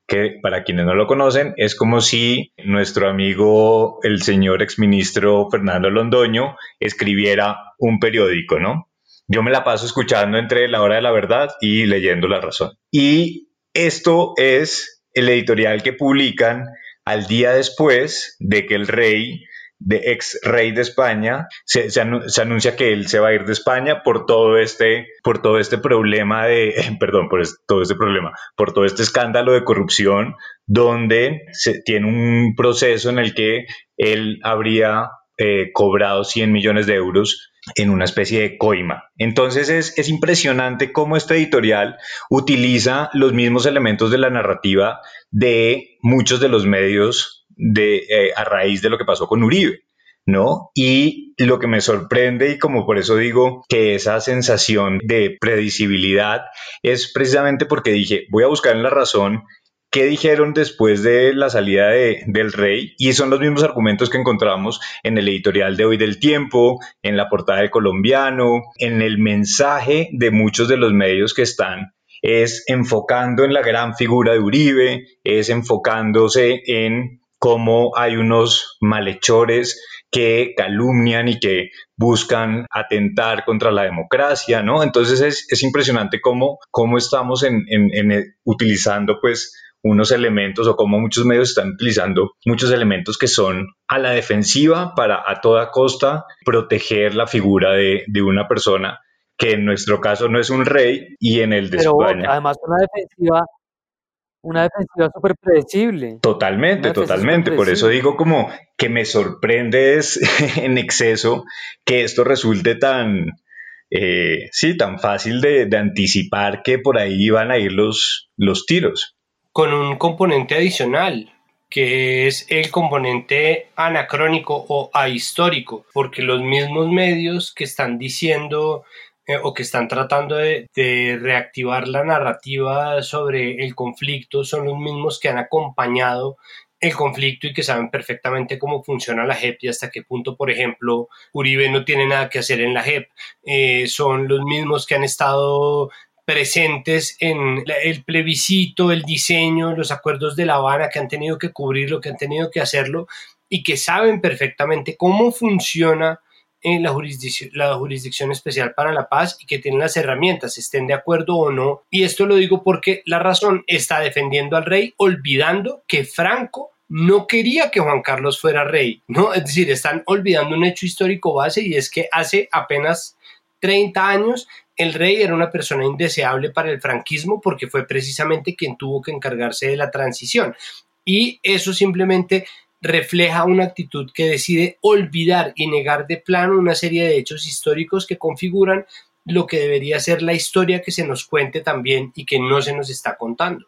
que para quienes no lo conocen es como si nuestro amigo el señor exministro Fernando Londoño escribiera un periódico, ¿no? Yo me la paso escuchando entre la hora de la verdad y leyendo La Razón. Y esto es el editorial que publican al día después de que el rey de ex rey de España, se, anuncia que él se va a ir de España por todo este, por todo este problema de, (laughs) perdón, por todo este problema, por todo este escándalo de corrupción, donde se tiene un proceso en el que él habría eh, cobrado 100 millones de euros en una especie de coima. Entonces es, es, impresionante cómo este editorial utiliza los mismos elementos de la narrativa de muchos de los medios de, eh, a raíz de lo que pasó con Uribe. ¿no? Y lo que me sorprende y como por eso digo que esa sensación de predecibilidad es precisamente porque dije, voy a buscar en la razón qué dijeron después de la salida de, del rey y son los mismos argumentos que encontramos en el editorial de hoy del tiempo, en la portada del colombiano, en el mensaje de muchos de los medios que están es enfocando en la gran figura de Uribe, es enfocándose en cómo hay unos malhechores que calumnian y que buscan atentar contra la democracia, ¿no? Entonces es, impresionante cómo, cómo estamos en, utilizando pues unos elementos o cómo muchos medios están utilizando muchos elementos que son a la defensiva para a toda costa proteger la figura de, una persona que en nuestro caso no es un rey y en el de España. Además, una defensiva una defensiva súper predecible. Totalmente, totalmente. Por eso digo como que me sorprende (laughs) en exceso que esto resulte tan, eh, sí, tan fácil de, anticipar que por ahí van a ir los, los tiros. Con un componente adicional, que es el componente anacrónico o ahistórico, porque los mismos medios que están diciendo eh, o que están tratando de, reactivar la narrativa sobre el conflicto son los mismos que han acompañado el conflicto y que saben perfectamente cómo funciona la JEP y hasta qué punto, por ejemplo, Uribe no tiene nada que hacer en la JEP. Eh, son los mismos que han estado presentes en el plebiscito, el diseño, los acuerdos de La Habana, que han tenido que cubrirlo, que han tenido que hacerlo y que saben perfectamente cómo funciona la jurisdicción, la jurisdicción especial para la paz y que tienen las herramientas, estén de acuerdo o no. Y esto lo digo porque la razón está defendiendo al rey, olvidando que Franco no quería que Juan Carlos fuera rey, ¿no? Es decir, están olvidando un hecho histórico base y es que hace apenas 30 años el rey era una persona indeseable para el franquismo porque fue precisamente quien tuvo que encargarse de la transición. Y eso simplemente refleja una actitud que decide olvidar y negar de plano una serie de hechos históricos que configuran lo que debería ser la historia que se nos cuente también y que no se nos está contando.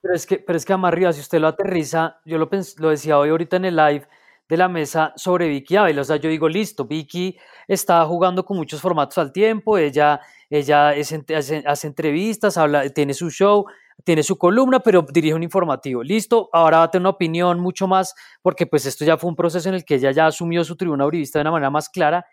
Pero es que, pero es que Amarriba, si usted lo aterriza, yo lo, lo decía hoy ahorita en el live de la mesa sobre Vicky Ávila, o sea, yo digo, listo, Vicky está jugando con muchos formatos al tiempo, ella, ella hace, hace, entrevistas, habla, tiene su show, tiene su columna, pero dirige un informativo. Listo, ahora va a tener una opinión mucho más, porque pues esto ya fue un proceso en el que ella ya asumió su tribuna uribista de una manera más clara,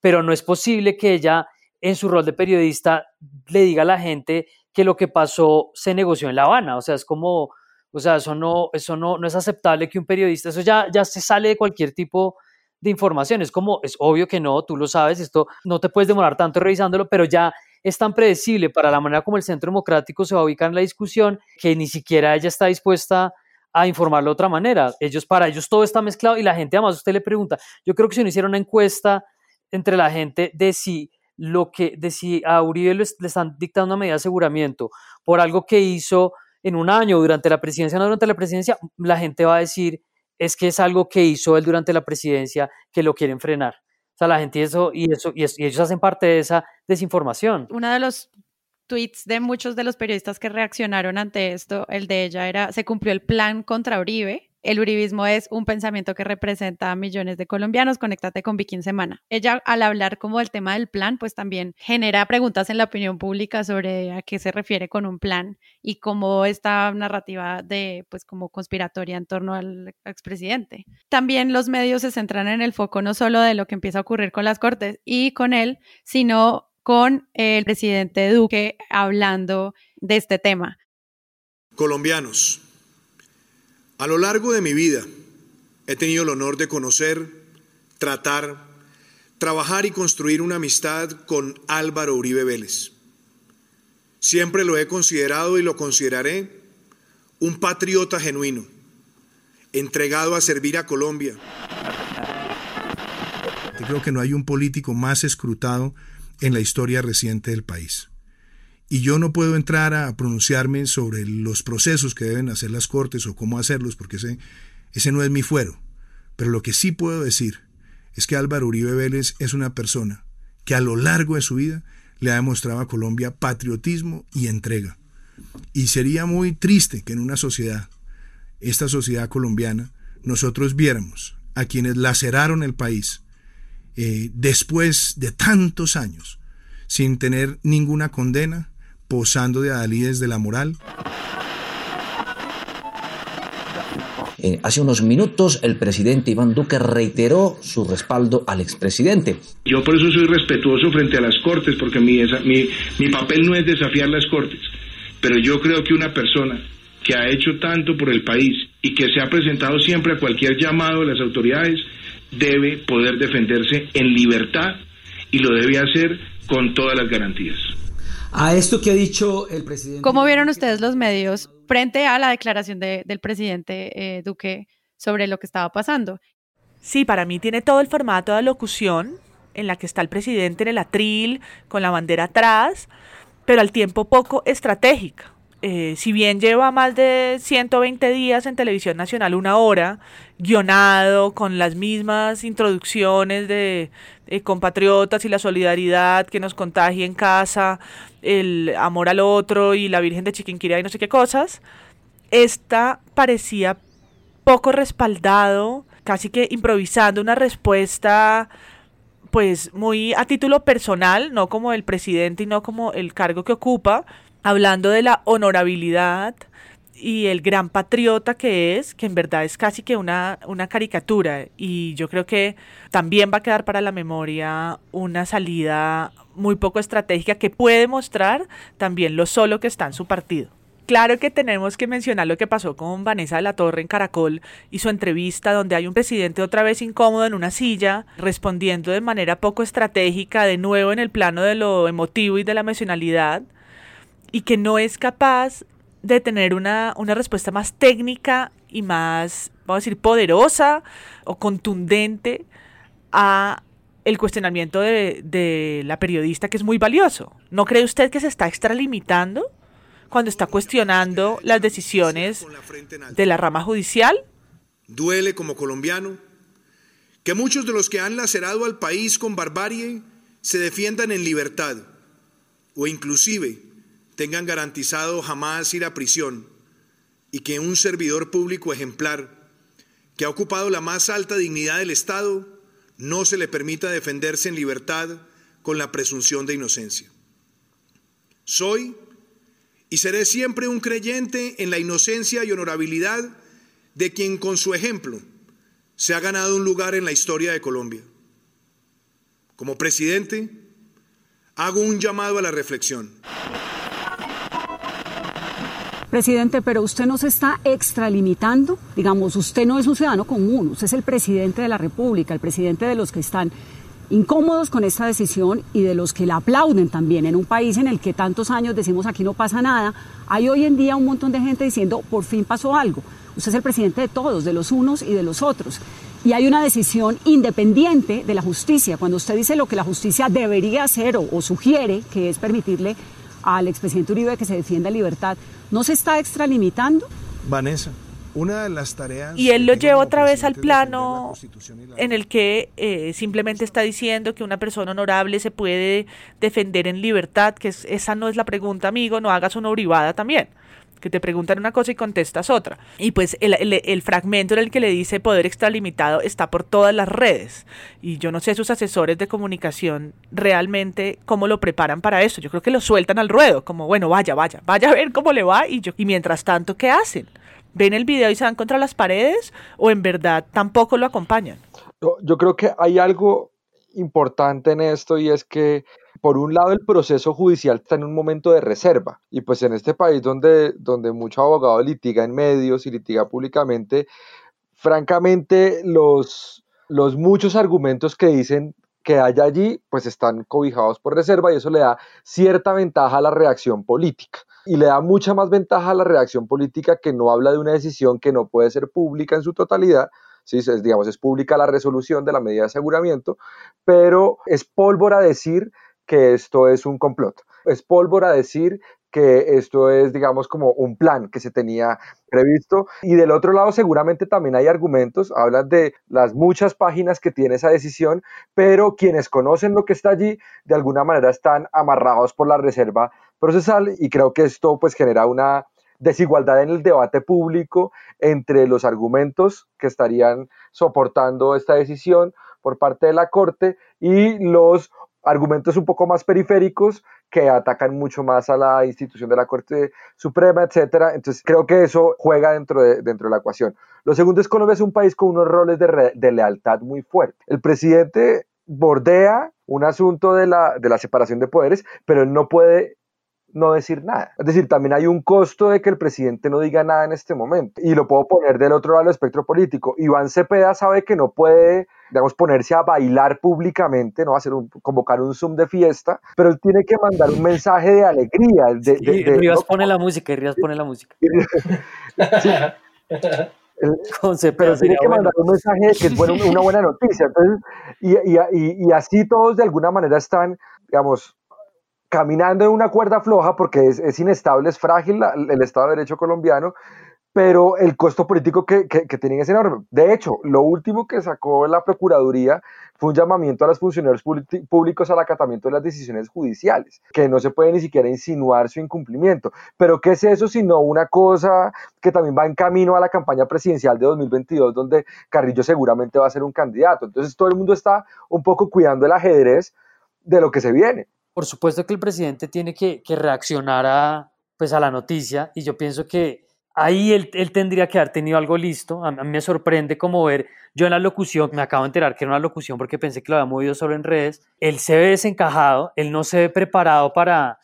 pero no es posible que ella en su rol de periodista le diga a la gente que lo que pasó se negoció en La Habana. O sea, es como, o sea, eso no, eso no, no es aceptable que un periodista, eso ya, ya se sale de cualquier tipo de información. Es como, es obvio que no, tú lo sabes, esto no te puedes demorar tanto revisándolo, pero ya es tan predecible para la manera como el Centro Democrático se va a ubicar en la discusión que ni siquiera ella está dispuesta a informarlo de otra manera. Ellos, para ellos todo está mezclado y la gente, además, usted le pregunta, yo creo que si uno hiciera una encuesta entre la gente de si lo que de si a Uribe le, están dictando una medida de aseguramiento por algo que hizo en un año durante la presidencia, no durante la presidencia, la gente va a decir es que es algo que hizo él durante la presidencia que lo quieren frenar. O sea, la gente eso y eso y, y ellos hacen parte de esa desinformación. Uno de los tweets de muchos de los periodistas que reaccionaron ante esto, el de ella era se cumplió el plan contra Uribe el uribismo es un pensamiento que representa a millones de colombianos. Conéctate con Vicky en Semana. Ella, al hablar como del tema del plan, pues también genera preguntas en la opinión pública sobre a qué se refiere con un plan y cómo esta narrativa de, pues, como conspiratoria en torno al expresidente. También los medios se centran en el foco no solo de lo que empieza a ocurrir con las cortes y con él, sino con el presidente Duque hablando de este tema. Colombianos a lo largo de mi vida he tenido el honor de conocer, tratar, trabajar y construir una amistad con Álvaro Uribe Vélez. Siempre lo he considerado y lo consideraré un patriota genuino, entregado a servir a Colombia. Creo que no hay un político más escrutado en la historia reciente del país. Y yo no puedo entrar a pronunciarme sobre los procesos que deben hacer las cortes o cómo hacerlos, porque ese, ese no es mi fuero. Pero lo que sí puedo decir es que Álvaro Uribe Vélez es una persona que a lo largo de su vida le ha demostrado a Colombia patriotismo y entrega. Y sería muy triste que en una sociedad, esta sociedad colombiana, nosotros viéramos a quienes laceraron el país eh, después de tantos años, sin tener ninguna condena, posando de adalides de la moral? Eh, hace unos minutos el presidente Iván Duque reiteró su respaldo al expresidente. Yo por eso soy respetuoso frente a las Cortes, porque mi, mi, mi papel no es desafiar las Cortes, pero yo creo que una persona que ha hecho tanto por el país y que se ha presentado siempre a cualquier llamado de las autoridades, debe poder defenderse en libertad y lo debe hacer con todas las garantías. A esto que ha dicho el presidente. ¿Cómo vieron ustedes los medios frente a la declaración del presidente eh, Duque sobre lo que estaba pasando? Sí, para mí tiene todo el formato de locución en la que está el presidente en el atril, con la bandera atrás, pero al tiempo poco estratégica. Eh, si bien lleva más de 120 días en televisión nacional, una hora, guionado, con las mismas introducciones de compatriotas y la solidaridad que nos contagia en casa, el amor al otro y la Virgen de Chiquinquirá y no sé qué cosas, esta parecía poco respaldado, casi que improvisando una respuesta pues muy a título personal, no como el presidente y no como el cargo que ocupa, hablando de la honorabilidad y el gran patriota que es, que en verdad es casi que una, una caricatura. Y yo creo que también va a quedar para la memoria una salida muy poco estratégica que puede mostrar también lo solo que está en su partido. Claro que tenemos que mencionar lo que pasó con Vanessa de la Torre en Caracol y su entrevista donde hay un presidente otra vez incómodo en una silla, respondiendo de manera poco estratégica, de nuevo en el plano de lo emotivo y de la emocionalidad, y que no es capaz de tener una, una respuesta más técnica y más, vamos a decir, poderosa o contundente a el cuestionamiento de, de, la periodista que es muy valioso. ¿No cree usted que se está extralimitando cuando está cuestionando las decisiones de la rama judicial? Duele como colombiano que muchos de los que han lacerado al país con barbarie se defiendan en libertad o inclusive tengan garantizado jamás ir a prisión y que un servidor público ejemplar que ha ocupado la más alta dignidad del Estado no se le permita defenderse en libertad con la presunción de inocencia. Soy y seré siempre un creyente en la inocencia y honorabilidad de quien con su ejemplo se ha ganado un lugar en la historia de Colombia. Como presidente, hago un llamado a la reflexión. Presidente, pero usted no se está extralimitando. Digamos, usted no es un ciudadano común, usted es el presidente de la República, el presidente de los que están incómodos con esta decisión y de los que la aplauden también. En un país en el que tantos años decimos aquí no pasa nada, hay hoy en día un montón de gente diciendo por fin pasó algo. Usted es el presidente de todos, de los unos y de los otros. Y hay una decisión independiente de la justicia. Cuando usted dice lo que la justicia debería hacer o, sugiere, que es permitirle al expresidente Uribe que se defienda libertad, ¿no se está extralimitando? Vanessa, una de las tareas... Y él lo lleva otra vez al plano en el que eh, simplemente está diciendo que una persona honorable se puede defender en libertad, que es, esa no es la pregunta, amigo, no hagas una uribada también que te preguntan una cosa y contestas otra. Y pues el, el, fragmento en el que le dice poder extralimitado está por todas las redes. Y yo no sé sus asesores de comunicación realmente cómo lo preparan para eso. Yo creo que lo sueltan al ruedo, como bueno, vaya, vaya, vaya a ver cómo le va. Y, yo, y mientras tanto, ¿qué hacen? ¿Ven el video y se van contra las paredes o en verdad tampoco lo acompañan? Yo creo que hay algo importante en esto y es que por un lado el proceso judicial está en un momento de reserva y pues en este país donde, donde mucho abogado litiga en medios y litiga públicamente, francamente los, los muchos argumentos que dicen que hay allí pues están cobijados por reserva y eso le da cierta ventaja a la reacción política y le da mucha más ventaja a la reacción política que no habla de una decisión que no puede ser pública en su totalidad, ¿sí? digamos, es pública la resolución de la medida de aseguramiento, pero es pólvora decir que esto es un complot. Es pólvora decir que esto es, digamos, como un plan que se tenía previsto. Y del otro lado, seguramente también hay argumentos, hablan de las muchas páginas que tiene esa decisión, pero quienes conocen lo que está allí, de alguna manera están amarrados por la reserva procesal y creo que esto pues genera una desigualdad en el debate público entre los argumentos que estarían soportando esta decisión por parte de la Corte y los argumentos un poco más periféricos que atacan mucho más a la institución de la Corte Suprema, etcétera. Entonces, creo que eso juega dentro de, dentro de la ecuación. Lo segundo es Colombia es un país con unos roles de lealtad muy fuertes. El presidente bordea un asunto de la, de la separación de poderes, pero él no puede no decir nada. Es decir, también hay un costo de que el presidente no diga nada en este momento. Y lo puedo poner del otro lado del espectro político. Iván Cepeda sabe que no puede, digamos, ponerse a bailar públicamente, no hacer un, convocar un Zoom de fiesta, pero él tiene que mandar un mensaje de alegría. De, sí, de, de, Rivas ¿no? pone la música, y Rivas pone la música. (laughs) sí. (laughs) Pero tiene que mandar un mensaje de que es bueno, una buena noticia. Entonces, y, y, y, y así todos de alguna manera están, digamos, caminando en una cuerda floja porque es, es inestable, es frágil el Estado de Derecho colombiano, pero el costo político que, que, que, tienen es enorme. De hecho, lo último que sacó la Procuraduría fue un llamamiento a los funcionarios públicos al acatamiento de las decisiones judiciales, que no se puede ni siquiera insinuar su incumplimiento. Pero ¿qué es eso sino una cosa que también va en camino a la campaña presidencial de 2022, donde Carrillo seguramente va a ser un candidato? Entonces todo el mundo está un poco cuidando el ajedrez de lo que se viene por supuesto que el presidente tiene que, que reaccionar a, pues, a la noticia y yo pienso que ahí él, él, tendría que haber tenido algo listo. A mí me sorprende como ver, yo en la locución, me acabo de enterar que era una locución porque pensé que lo había movido solo en redes, él se ve desencajado, él no se ve preparado para,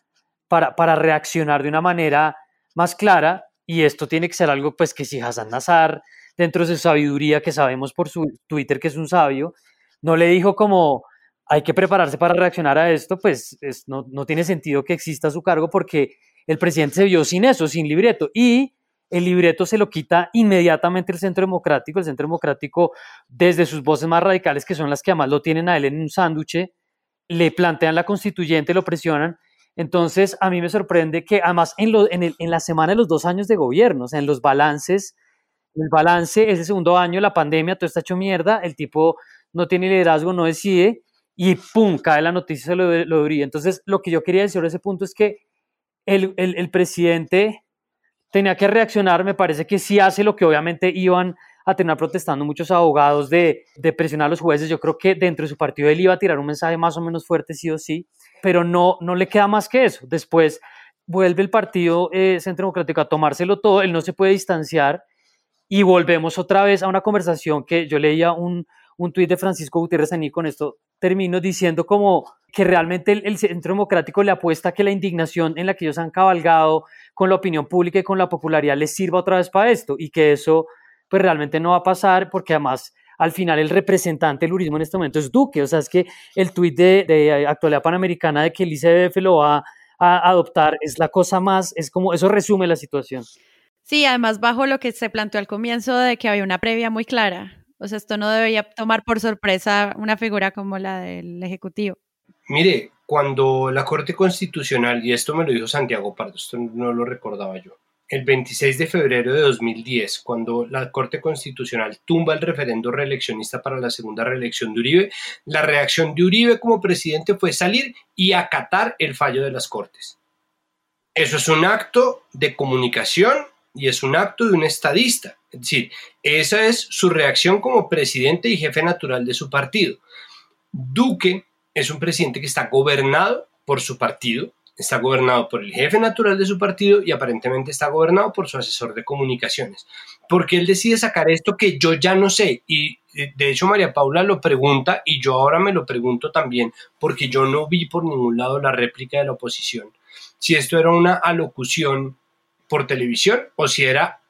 para, para reaccionar de una manera más clara y esto tiene que ser algo pues que si Hassan Nazar, dentro de su sabiduría, que sabemos por su Twitter que es un sabio, no le dijo como hay que prepararse para reaccionar a esto, pues es, no, no, tiene sentido que exista su cargo porque el presidente se vio sin eso, sin libreto. Y el libreto se lo quita inmediatamente el Centro Democrático. El Centro Democrático, desde sus voces más radicales, que son las que además lo tienen a él en un sándwich, le plantean la constituyente, lo presionan. Entonces, a mí me sorprende que además en, lo, en, la semana de los dos años de gobierno, o sea, en los balances el balance, ese segundo año, la pandemia, todo está hecho mierda, el tipo no tiene liderazgo, no decide, y pum, cae la noticia lo de, lo de Entonces, lo que yo quería decir sobre ese punto es que el, presidente tenía que reaccionar, me parece que sí hace lo que obviamente iban a tener protestando muchos abogados de, de presionar a los jueces. Yo creo que dentro de su partido él iba a tirar un mensaje más o menos fuerte, sí o sí, pero no, no le queda más que eso. Después vuelve el partido eh, Centro Democrático a tomárselo todo, él no se puede distanciar y volvemos otra vez a una conversación que yo leía un, un tuit de Francisco Gutiérrez Aní, con esto termino diciendo como que realmente el, Centro Democrático le apuesta que la indignación en la que ellos han cabalgado con la opinión pública y con la popularidad les sirva otra vez para esto y que eso pues realmente no va a pasar porque además al final el representante del turismo en este momento es Duque, o sea, es que el tuit de, de Actualidad Panamericana de que el ICBF lo va a adoptar es la cosa más, es como, eso resume la situación. Sí, además bajo lo que se planteó al comienzo de que había una previa muy clara, o sea, esto no debería tomar por sorpresa una figura como la del Ejecutivo. Mire, cuando la Corte Constitucional, y esto me lo dijo Santiago Pardo, esto no lo recordaba yo, el 26 de febrero de 2010, cuando la Corte Constitucional tumba el referendo reeleccionista para la segunda reelección de Uribe, la reacción de Uribe como presidente fue salir y acatar el fallo de las Cortes. Eso es un acto de comunicación y es un acto de un estadista. Es decir, esa es su reacción como presidente y jefe natural de su partido. Duque es un presidente que está gobernado por su partido, está gobernado por el jefe natural de su partido y aparentemente está gobernado por su asesor de comunicaciones. Porque él decide sacar esto que yo ya no sé y eh, de hecho María Paula lo pregunta y yo ahora me lo pregunto también porque yo no vi por ningún lado la réplica de la oposición. Si esto era una alocución por televisión o si era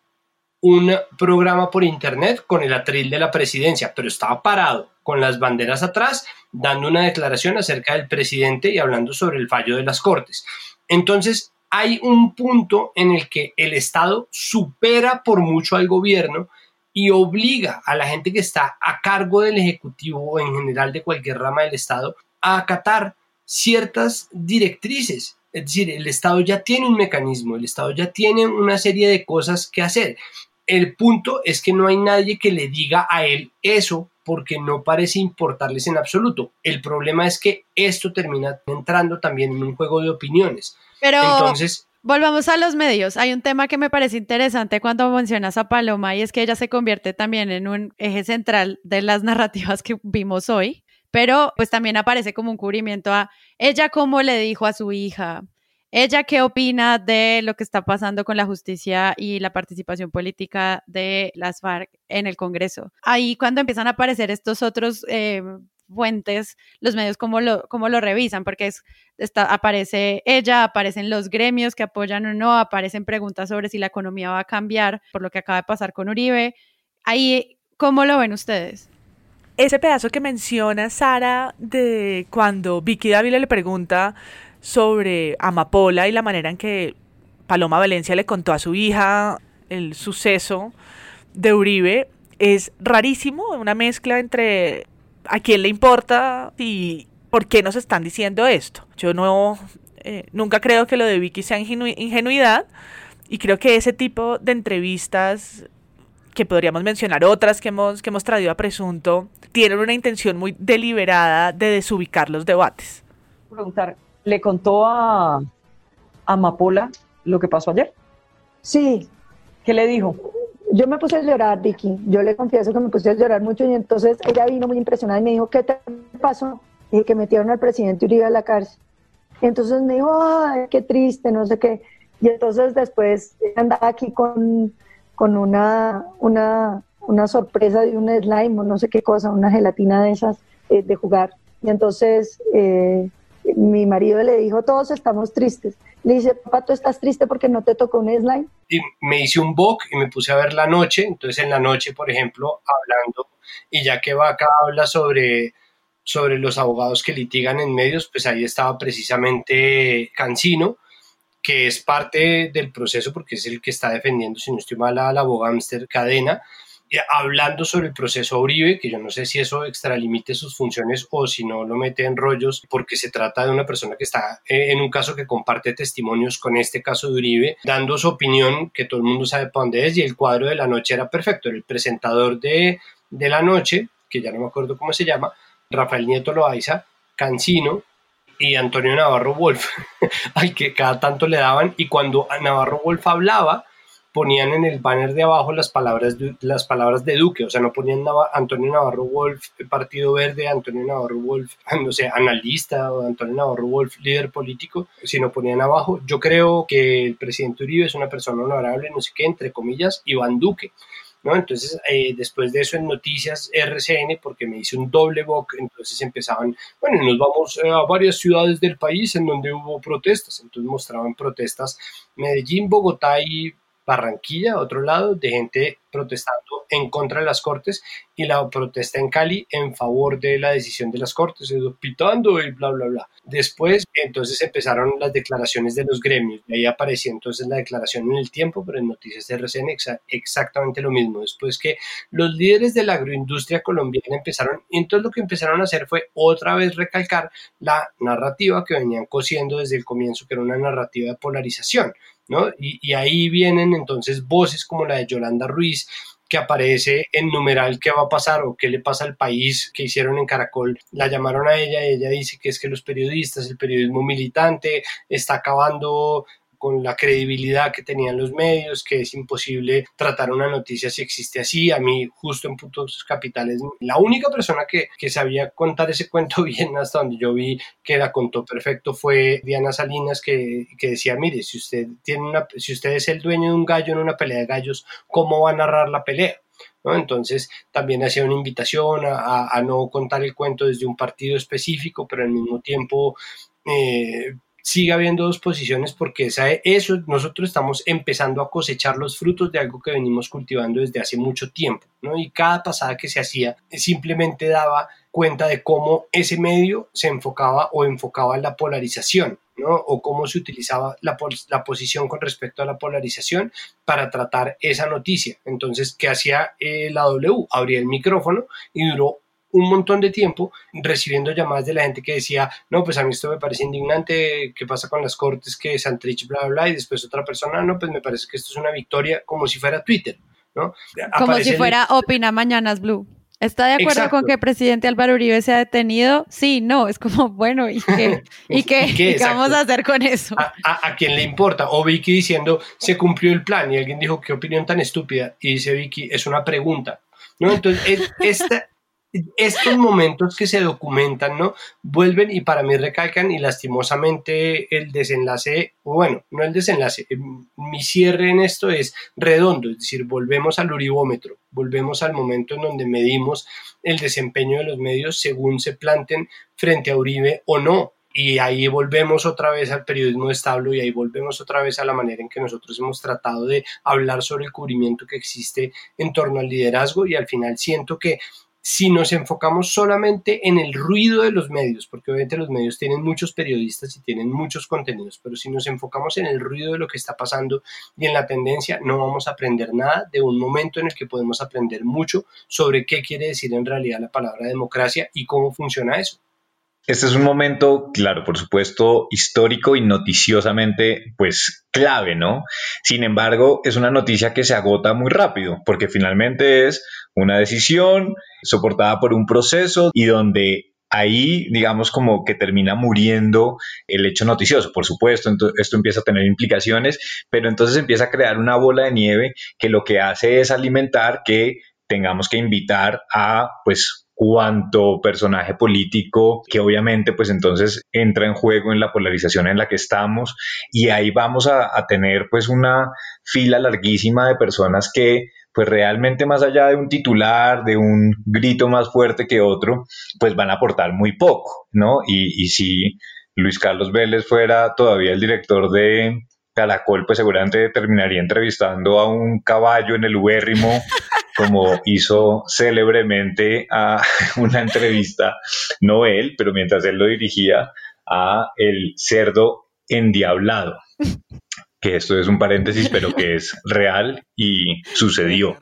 un programa por internet con el atril de la presidencia, pero estaba parado con las banderas atrás, dando una declaración acerca del presidente y hablando sobre el fallo de las Cortes. Entonces, hay un punto en el que el Estado supera por mucho al gobierno y obliga a la gente que está a cargo del Ejecutivo o en general de cualquier rama del Estado a acatar ciertas directrices es decir, el Estado ya tiene un mecanismo, el Estado ya tiene una serie de cosas que hacer. El punto es que no hay nadie que le diga a él eso porque no parece importarles en absoluto. El problema es que esto termina entrando también en un juego de opiniones. Pero entonces volvamos a los medios. Hay un tema que me parece interesante cuando mencionas a Paloma y es que ella se convierte también en un eje central de las narrativas que vimos hoy pero pues también aparece como un cubrimiento a ella cómo le dijo a su hija, ella qué opina de lo que está pasando con la justicia y la participación política de las FARC en el Congreso. Ahí cuando empiezan a aparecer estos otros eh, fuentes, los medios cómo lo, lo revisan, porque es, está, aparece ella, aparecen los gremios que apoyan o no, aparecen preguntas sobre si la economía va a cambiar por lo que acaba de pasar con Uribe. Ahí, ¿cómo lo ven ustedes? Ese pedazo que menciona Sara de cuando Vicky Dávila le pregunta sobre Amapola y la manera en que Paloma Valencia le contó a su hija el suceso de Uribe es rarísimo, una mezcla entre a quién le importa y por qué nos están diciendo esto. Yo no, eh, nunca creo que lo de Vicky sea ingenuidad y creo que ese tipo de entrevistas que podríamos mencionar otras que hemos, que hemos traído a presunto, tienen una intención muy deliberada de desubicar los debates. Preguntar, ¿le contó a Amapola lo que pasó ayer? Sí. ¿Qué le dijo? Yo me puse a llorar, Vicky. Yo le confieso que me puse a llorar mucho y entonces ella vino muy impresionada y me dijo, ¿qué te pasó? Y que metieron al presidente Uribe a la cárcel. Y entonces me dijo, ay, qué triste, no sé qué. Y entonces después andaba aquí con con una, una, una sorpresa de un slime o no sé qué cosa, una gelatina de esas eh, de jugar. Y entonces eh, mi marido le dijo, todos estamos tristes. Le dice, papá, ¿tú estás triste porque no te tocó un slime? Y me hice un book y me puse a ver la noche. Entonces en la noche, por ejemplo, hablando, y ya que Vaca habla sobre, sobre los abogados que litigan en medios, pues ahí estaba precisamente Cancino, que es parte del proceso porque es el que está defendiendo, si no estoy mal, a la Bogamster cadena. hablando sobre el proceso Uribe, que yo no sé si eso extralimite sus funciones o si no lo mete en rollos, porque se trata de una persona que está eh, en un caso que comparte testimonios con este caso de Uribe, dando su opinión, que todo el mundo sabe para dónde es, y el cuadro de la noche era perfecto. el presentador de, de la noche, que ya no me acuerdo cómo se llama, Rafael Nieto Loaiza, Cancino, y Antonio Navarro Wolf, (laughs) al que cada tanto le daban, y cuando Navarro Wolf hablaba, ponían en el banner de abajo las palabras de, las palabras de Duque, o sea, no ponían Antonio Navarro Wolf, Partido Verde, Antonio Navarro Wolf, (laughs) no sé, analista, o Antonio Navarro Wolf, líder político, sino ponían abajo. Yo creo que el presidente Uribe es una persona honorable, no sé qué, entre comillas, Iván Duque. ¿No? Entonces, eh, después de eso en Noticias RCN, porque me hice un doble book, entonces empezaban, bueno, nos vamos a varias ciudades del país en donde hubo protestas, entonces mostraban protestas Medellín, Bogotá y Barranquilla, otro lado, de gente protestando en contra de las Cortes y la protesta en Cali en favor de la decisión de las Cortes, pitando y bla, bla, bla. Después, entonces empezaron las declaraciones de los gremios, y ahí apareció entonces la declaración en el tiempo, pero en Noticias de RCN exactamente lo mismo. Después que los líderes de la agroindustria colombiana empezaron, entonces lo que empezaron a hacer fue otra vez recalcar la narrativa que venían cosiendo desde el comienzo, que era una narrativa de polarización y, ahí vienen entonces voces como la de Yolanda Ruiz, que aparece en numeral qué va a pasar o qué le pasa al país que hicieron en Caracol. La llamaron a ella y ella dice que es que los periodistas, el periodismo militante está acabando con la credibilidad que tenían los medios, que es imposible tratar una noticia si existe así. A mí, justo en Puntos Capitales, la única persona que, que sabía contar ese cuento (laughs) bien hasta donde yo vi que la contó perfecto fue Diana Salinas, que, que decía, mire, si usted, tiene una, si usted es el dueño de un gallo en una pelea de gallos, ¿cómo va a narrar la pelea? Entonces también hacía una invitación a, a, no contar el cuento desde un partido específico, pero al mismo tiempo eh, sigue habiendo dos posiciones porque esa, eso nosotros estamos empezando a cosechar los frutos de algo que venimos cultivando desde hace mucho tiempo, ¿no? Y cada pasada que se hacía simplemente daba cuenta de cómo ese medio se enfocaba o enfocaba en la polarización, ¿no? O cómo se utilizaba la, la, posición con respecto a la polarización para tratar esa noticia. Entonces, ¿qué hacía eh, la W? Abría el micrófono y duró un montón de tiempo recibiendo llamadas de la gente que decía, no, pues a mí esto me parece indignante, ¿qué pasa con las cortes que Santrich, bla, bla, bla? Y después otra persona, no, pues me parece que esto es una victoria, como si fuera Twitter, ¿no? Como si fuera Opina Mañanas Blue. ¿Está de acuerdo con que el presidente Álvaro Uribe se ha detenido? Sí, no, es como, (laughs) bueno, (laughs) ¿y qué, ¿Y qué, vamos a hacer con eso? ¿A, a, quién le importa? O Vicky diciendo, se cumplió el plan y alguien dijo, qué opinión tan estúpida. Y dice Vicky, es una pregunta. ¿No? Entonces, esta, estos momentos que se documentan, ¿no? Vuelven y para mí recalcan y lastimosamente el desenlace, bueno, no el desenlace, eh, mi cierre en esto es redondo, es decir, volvemos al uribómetro, volvemos al momento en donde medimos el desempeño de los medios según se planten frente a Uribe o no. Y ahí volvemos otra vez al periodismo establo y ahí volvemos otra vez a la manera en que nosotros hemos tratado de hablar sobre el cubrimiento que existe en torno al liderazgo y al final siento que si nos enfocamos solamente en el ruido de los medios, porque obviamente los medios tienen muchos periodistas y tienen muchos contenidos, pero si nos enfocamos en el ruido de lo que está pasando y en la tendencia, no vamos a aprender nada de un momento en el que podemos aprender mucho sobre qué quiere decir en realidad la palabra democracia y cómo funciona eso. Este es un momento, claro, por supuesto, histórico y noticiosamente, pues, clave, ¿no? Sin embargo, es una noticia que se agota muy rápido, porque finalmente es una decisión soportada por un proceso y donde ahí, digamos, como que termina muriendo el hecho noticioso. Por supuesto, esto empieza a tener implicaciones, pero entonces empieza a crear una bola de nieve que lo que hace es alimentar que tengamos que invitar a, pues, cuanto personaje político que obviamente pues entonces entra en juego en la polarización en la que estamos y ahí vamos a, a tener pues una fila larguísima de personas que pues realmente más allá de un titular, de un grito más fuerte que otro, pues van a aportar muy poco, ¿no? Y, si Luis Carlos Vélez fuera todavía el director de Caracol, pues seguramente terminaría entrevistando a un caballo en el ubérrimo, (laughs) como hizo célebremente a (laughs) una entrevista, no él, pero mientras él lo dirigía, a el cerdo endiablado. (laughs) que esto es un paréntesis, pero que es real y sucedió.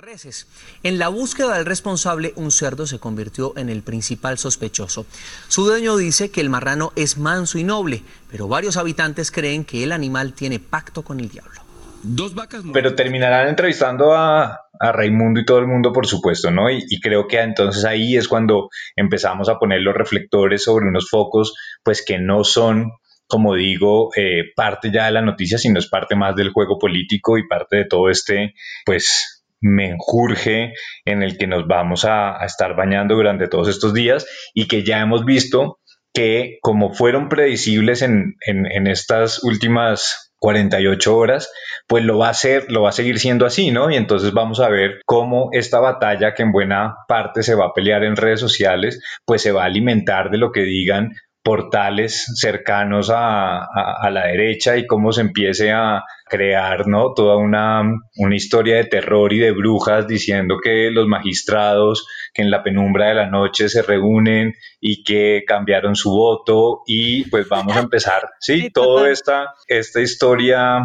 En la búsqueda del responsable, un cerdo se convirtió en el principal sospechoso. Su dueño dice que el marrano es manso y noble, pero varios habitantes creen que el animal tiene pacto con el diablo. Dos vacas. Pero terminarán entrevistando a, a Raimundo y todo el mundo, por supuesto, ¿no? Y, y, creo que entonces ahí es cuando empezamos a poner los reflectores sobre unos focos, pues que no son como digo, eh, parte ya de la noticia, sino es parte más del juego político y parte de todo este, pues, menjurje en el que nos vamos a, estar bañando durante todos estos días y que ya hemos visto que como fueron predecibles en, en, en estas últimas 48 horas, pues lo va a ser, lo va a seguir siendo así, ¿no? Y entonces vamos a ver cómo esta batalla que en buena parte se va a pelear en redes sociales, pues se va a alimentar de lo que digan portales cercanos a, a, a, la derecha y cómo se empiece a crear ¿no? toda una, una, historia de terror y de brujas diciendo que los magistrados que en la penumbra de la noche se reúnen y que cambiaron su voto y pues vamos a empezar, (laughs) sí, toda esta, esta historia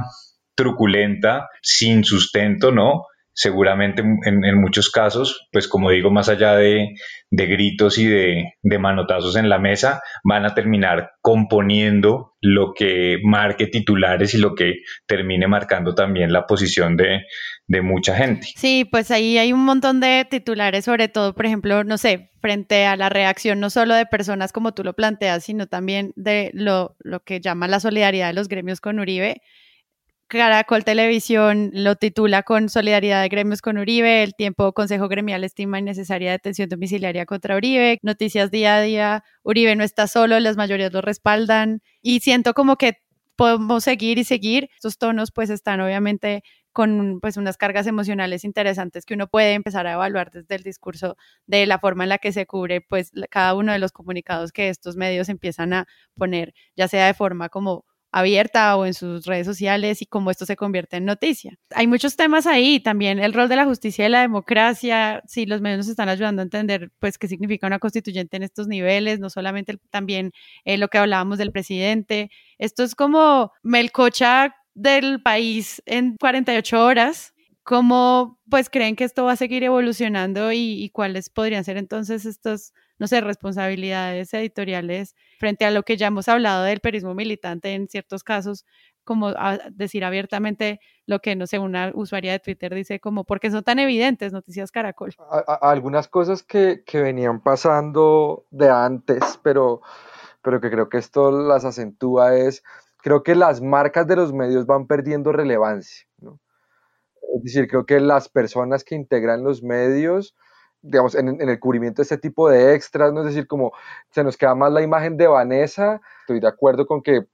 truculenta, sin sustento, ¿no? Seguramente en, muchos casos, pues como digo, más allá de, de gritos y de, de, manotazos en la mesa, van a terminar componiendo lo que marque titulares y lo que termine marcando también la posición de, de mucha gente. Sí, pues ahí hay un montón de titulares, sobre todo, por ejemplo, no sé, frente a la reacción no solo de personas como tú lo planteas, sino también de lo, lo que llama la solidaridad de los gremios con Uribe Caracol Televisión lo titula con solidaridad de gremios con Uribe, el tiempo Consejo Gremial estima innecesaria detención domiciliaria contra Uribe, noticias día a día, Uribe no está solo, las mayorías lo respaldan y siento como que podemos seguir y seguir. Estos tonos pues están obviamente con pues unas cargas emocionales interesantes que uno puede empezar a evaluar desde el discurso de la forma en la que se cubre pues cada uno de los comunicados que estos medios empiezan a poner, ya sea de forma como abierta o en sus redes sociales y cómo esto se convierte en noticia. Hay muchos temas ahí, también el rol de la justicia y la democracia, si los medios nos están ayudando a entender pues qué significa una constituyente en estos niveles, no solamente también eh, lo que hablábamos del presidente. Esto es como Melcocha del país en 48 horas. ¿Cómo pues creen que esto va a seguir evolucionando y, y cuáles podrían ser entonces estos no sé, responsabilidades editoriales frente a lo que ya hemos hablado del periodismo militante en ciertos casos, como decir abiertamente lo que, no sé, una usuaria de Twitter dice como, porque son tan evidentes noticias Caracol? A, a, algunas cosas que, que, venían pasando de antes, pero, pero que creo que esto las acentúa es, creo que las marcas de los medios van perdiendo relevancia, ¿no? Es decir, creo que las personas que integran los medios digamos, en, el cubrimiento de este tipo de extras, ¿no? Es decir, como se nos queda más la imagen de Vanessa, estoy de acuerdo con que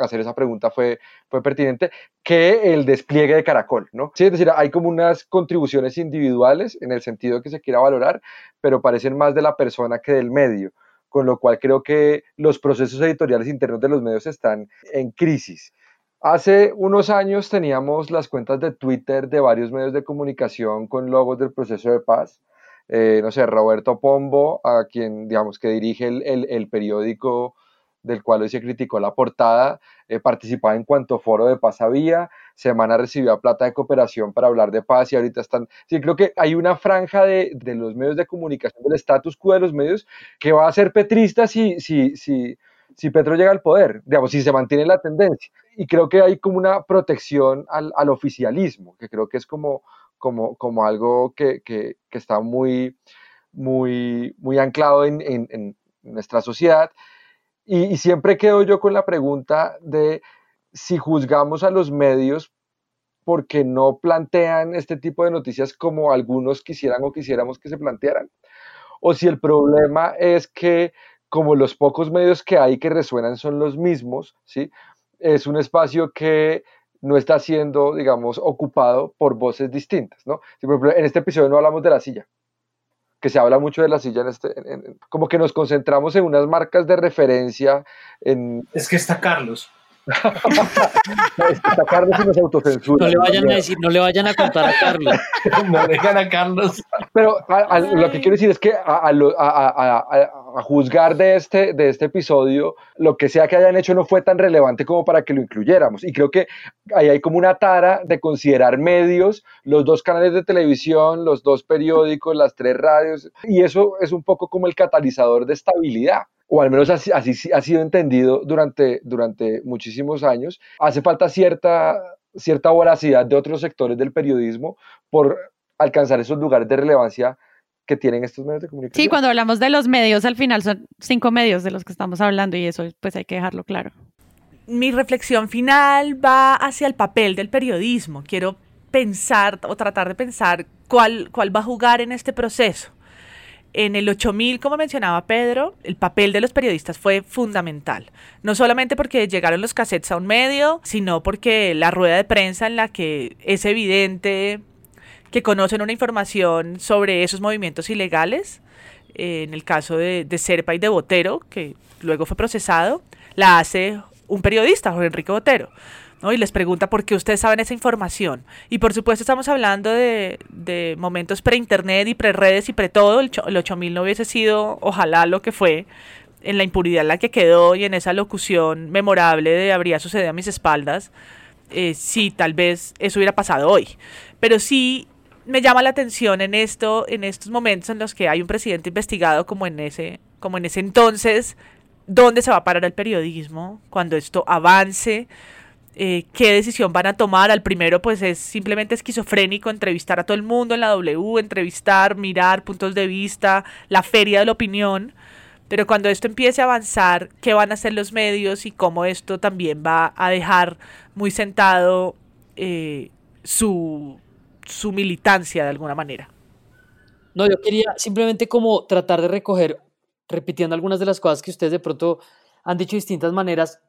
hacer esa pregunta fue, fue pertinente, que el despliegue de Caracol, ¿no? Sí, es decir, hay como unas contribuciones individuales en el sentido que se quiera valorar, pero parecen más de la persona que del medio, con lo cual creo que los procesos editoriales internos de los medios están en crisis. Hace unos años teníamos las cuentas de Twitter de varios medios de comunicación con logos del proceso de paz, eh, no sé, Roberto Pombo, a quien, digamos, que dirige el, el, periódico del cual hoy se criticó la portada, eh, participaba en cuanto foro de paz había, Semana recibió plata de cooperación para hablar de paz y ahorita están, sí, creo que hay una franja de, de los medios de comunicación, del status quo de los medios, que va a ser petrista si, si, si, si Petro llega al poder, digamos, si se mantiene la tendencia. Y creo que hay como una protección al, al oficialismo, que creo que es como, como, como algo que, que, está muy, muy, muy anclado en, en, en nuestra sociedad. Y, y, siempre quedo yo con la pregunta de si juzgamos a los medios porque no plantean este tipo de noticias como algunos quisieran o quisiéramos que se plantearan, o si el problema es que como los pocos medios que hay que resuenan son los mismos, ¿sí? es un espacio que no está siendo, digamos, ocupado por voces distintas, ¿no? Si, por ejemplo, en este episodio no hablamos de la silla, que se habla mucho de la silla, en este, en, en, como que nos concentramos en unas marcas de referencia. En... Es que está Carlos. (laughs) está Carlos y nos autocensura. No le vayan a decir, no le vayan a contar a Carlos. (laughs) no dejan a Carlos. Pero a, a, lo que quiero decir es que a, a juzgar de este, de este episodio, lo que sea que hayan hecho no fue tan relevante como para que lo incluyéramos. Y creo que ahí hay como una tara de considerar medios, los dos canales de televisión, los dos periódicos, las tres radios, y eso es un poco como el catalizador de estabilidad o al menos así, así, ha sido entendido durante, durante muchísimos años. Hace falta cierta, cierta voracidad de otros sectores del periodismo por alcanzar esos lugares de relevancia que tienen estos medios de comunicación. Sí, cuando hablamos de los medios, al final son cinco medios de los que estamos hablando y eso pues hay que dejarlo claro. Mi reflexión final va hacia el papel del periodismo. Quiero pensar o tratar de pensar cuál, cuál va a jugar en este proceso. En el 8000, como mencionaba Pedro, el papel de los periodistas fue fundamental. No solamente porque llegaron los cassettes a un medio, sino porque la rueda de prensa en la que es evidente que conocen una información sobre esos movimientos ilegales, eh, en el caso de, Serpa y de Botero, que luego fue procesado, la hace un periodista, Jorge Enrique Botero. ¿no? y les pregunta por qué ustedes saben esa información. Y por supuesto estamos hablando de, de momentos pre-internet y pre-redes y pre-todo. El, el 8000 no hubiese sido, ojalá, lo que fue en la impunidad en la que quedó y en esa locución memorable de habría sucedido a mis espaldas. Eh, sí, tal vez eso hubiera pasado hoy. Pero sí me llama la atención en esto, en estos momentos en los que hay un presidente investigado como en ese, como en ese entonces, dónde se va a parar el periodismo cuando esto avance, eh, qué decisión van a tomar. Al primero, pues es simplemente esquizofrénico entrevistar a todo el mundo en la W, entrevistar, mirar puntos de vista, la feria de la opinión. Pero cuando esto empiece a avanzar, ¿qué van a hacer los medios y cómo esto también va a dejar muy sentado eh, su su militancia de alguna manera. No, yo quería simplemente como tratar de recoger, repitiendo algunas de las cosas que ustedes de pronto han dicho de distintas maneras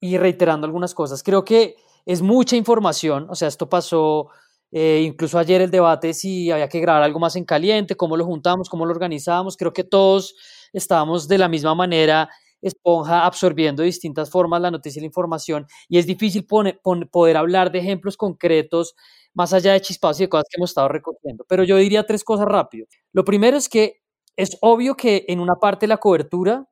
y reiterando algunas cosas. Creo que es mucha información, o sea, esto pasó eh, incluso ayer el debate si había que grabar algo más en caliente, cómo lo juntamos, cómo lo organizábamos. Creo que todos estábamos de la misma manera esponja absorbiendo de distintas formas la noticia y la información y es difícil poder hablar de ejemplos concretos más allá de chispados y de cosas que hemos estado recogiendo. Pero yo diría tres cosas rápido. Lo primero es que es obvio que en una parte de la cobertura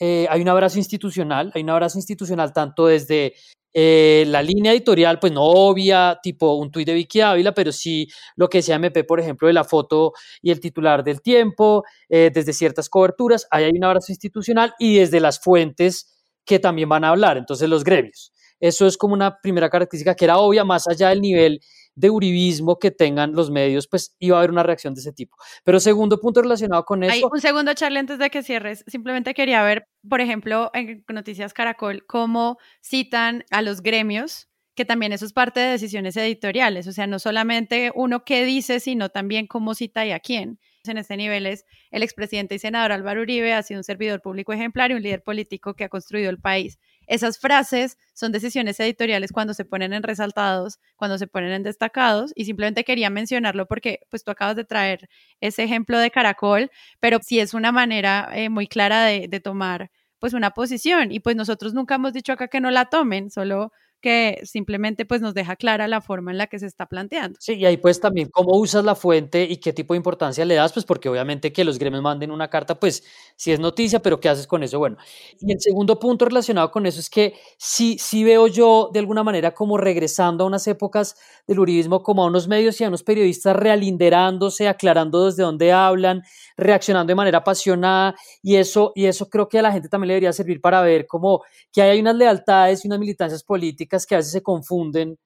eh, hay un abrazo institucional, hay un abrazo institucional tanto desde eh, la línea editorial, pues no obvia, tipo un tuit de Vicky Ávila, pero sí lo que decía MP, por ejemplo, de la foto y el titular del tiempo, eh, desde ciertas coberturas, ahí hay un abrazo institucional y desde las fuentes que también van a hablar, entonces los gremios. Eso es como una primera característica que era obvia, más allá del nivel de uribismo que tengan los medios, pues iba a haber una reacción de ese tipo. Pero segundo punto relacionado con eso. un segundo, Charlie, antes de que cierres. Simplemente quería ver, por ejemplo, en Noticias Caracol, cómo citan a los gremios que también eso es parte de decisiones editoriales, o sea, no solamente uno qué dice, sino también cómo cita y a quién. En este nivel es el expresidente y senador Álvaro Uribe ha sido un servidor público ejemplar y un líder político que ha construido el país. Esas frases son decisiones editoriales cuando se ponen en resaltados, cuando se ponen en destacados y simplemente quería mencionarlo porque pues tú acabas de traer ese ejemplo de Caracol, pero sí es una manera eh, muy clara de, de tomar pues una posición y pues nosotros nunca hemos dicho acá que no la tomen, solo que simplemente pues nos deja clara la forma en la que se está planteando. Sí, y ahí pues también cómo usas la fuente y qué tipo de importancia le das, pues porque obviamente que los gremios manden una carta, pues sí es noticia, pero ¿qué haces con eso? Bueno, y el segundo punto relacionado con eso es que sí, sí veo yo de alguna manera como regresando a unas épocas del uribismo, como a unos medios y a unos periodistas realinderándose, aclarando desde dónde hablan, reaccionando de manera apasionada, y eso, y eso creo que a la gente también le debería servir para ver como que hay unas lealtades y unas militancias políticas que a veces se confunden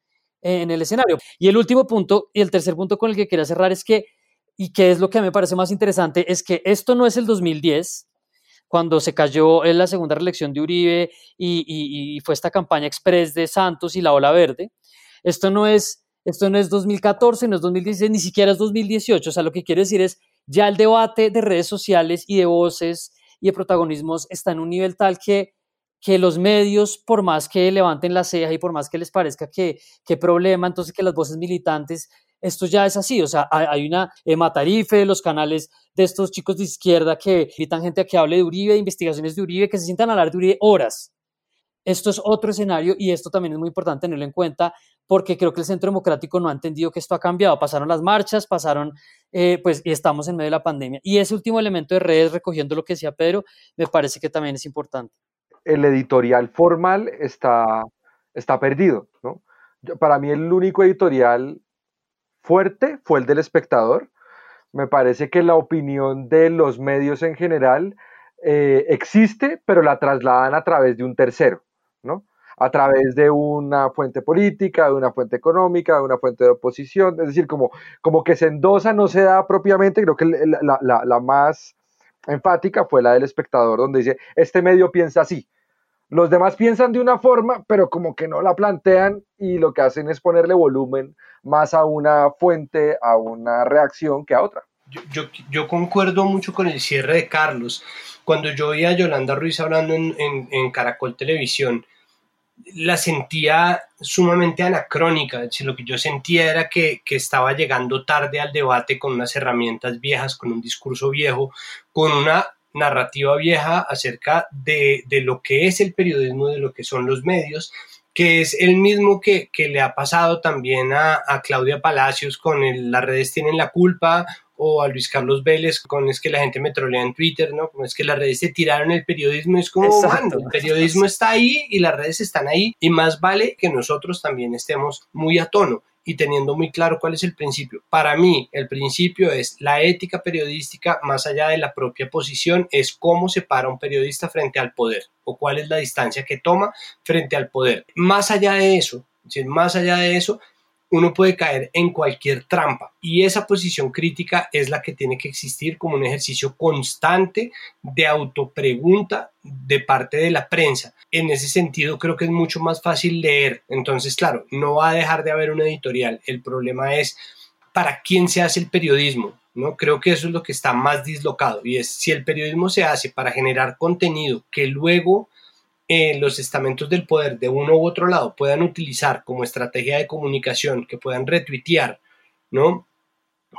en el escenario. Y el último punto y el tercer punto con el que quería cerrar es que, y que es lo que me parece más interesante, es que esto no es el 2010, cuando se cayó en la segunda reelección de Uribe y, fue esta campaña express de Santos y la ola verde. Esto no es, esto no es 2014, no es 2016, ni siquiera es 2018. O sea, lo que quiero decir es, ya el debate de redes sociales y de voces y de protagonismos está en un nivel tal que que los medios, por más que levanten la ceja y por más que les parezca que, qué problema, entonces que las voces militantes, esto ya es así, o sea, hay, una eh, matarife de los canales de estos chicos de izquierda que invitan gente a que hable de Uribe, de investigaciones de Uribe, que se sientan a hablar de Uribe horas. esto es otro escenario y esto también es muy importante tenerlo en cuenta porque creo que el Centro Democrático no ha entendido que esto ha cambiado. Pasaron las marchas, pasaron, eh, pues, y estamos en medio de la pandemia. Y ese último elemento de redes, recogiendo lo que decía Pedro, me parece que también es importante. El editorial formal está, está perdido, ¿no? para mí el único editorial fuerte fue el del espectador. Me parece que la opinión de los medios en general eh, existe, pero la trasladan a través de un tercero, ¿no? a través de una fuente política, de una fuente económica, de una fuente de oposición, es decir, como, como que se endosa, no se da propiamente, creo que la, la, la, más enfática fue la del espectador, donde dice, este medio piensa así, los demás piensan de una forma, pero como que no la plantean y lo que hacen es ponerle volumen más a una fuente, a una reacción que a otra. Yo, yo, concuerdo mucho con el cierre de Carlos. Cuando yo oía a Yolanda Ruiz hablando en, en, en Caracol Televisión, la sentía sumamente anacrónica. Lo que yo sentía era que, que, estaba llegando tarde al debate con unas herramientas viejas, con un discurso viejo, con una narrativa vieja acerca de, de lo que es el periodismo, de lo que son los medios, que es el mismo que, que le ha pasado también a, a Claudia Palacios con el, las redes tienen la culpa o a Luis Carlos Vélez con es que la gente me trolea en Twitter, ¿no? Como es que las redes se tiraron el periodismo, es como, bueno, el periodismo (laughs) está ahí y las redes están ahí y más vale que nosotros también estemos muy a tono y teniendo muy claro cuál es el principio. Para mí, el principio es la ética periodística, más allá de la propia posición, es cómo se para un periodista frente al poder o cuál es la distancia que toma frente al poder. Más allá de eso, más allá de eso, uno puede caer en cualquier trampa y esa posición crítica es la que tiene que existir como un ejercicio constante de autopregunta de parte de la prensa. En ese sentido creo que es mucho más fácil leer. Entonces, claro, no va a dejar de haber un editorial. El problema es para quién se hace el periodismo. ¿no? Creo que eso es lo que está más dislocado y es si el periodismo se hace para generar contenido que luego eh, los estamentos del poder de uno u otro lado puedan utilizar como estrategia de comunicación, que puedan retuitear, ¿no?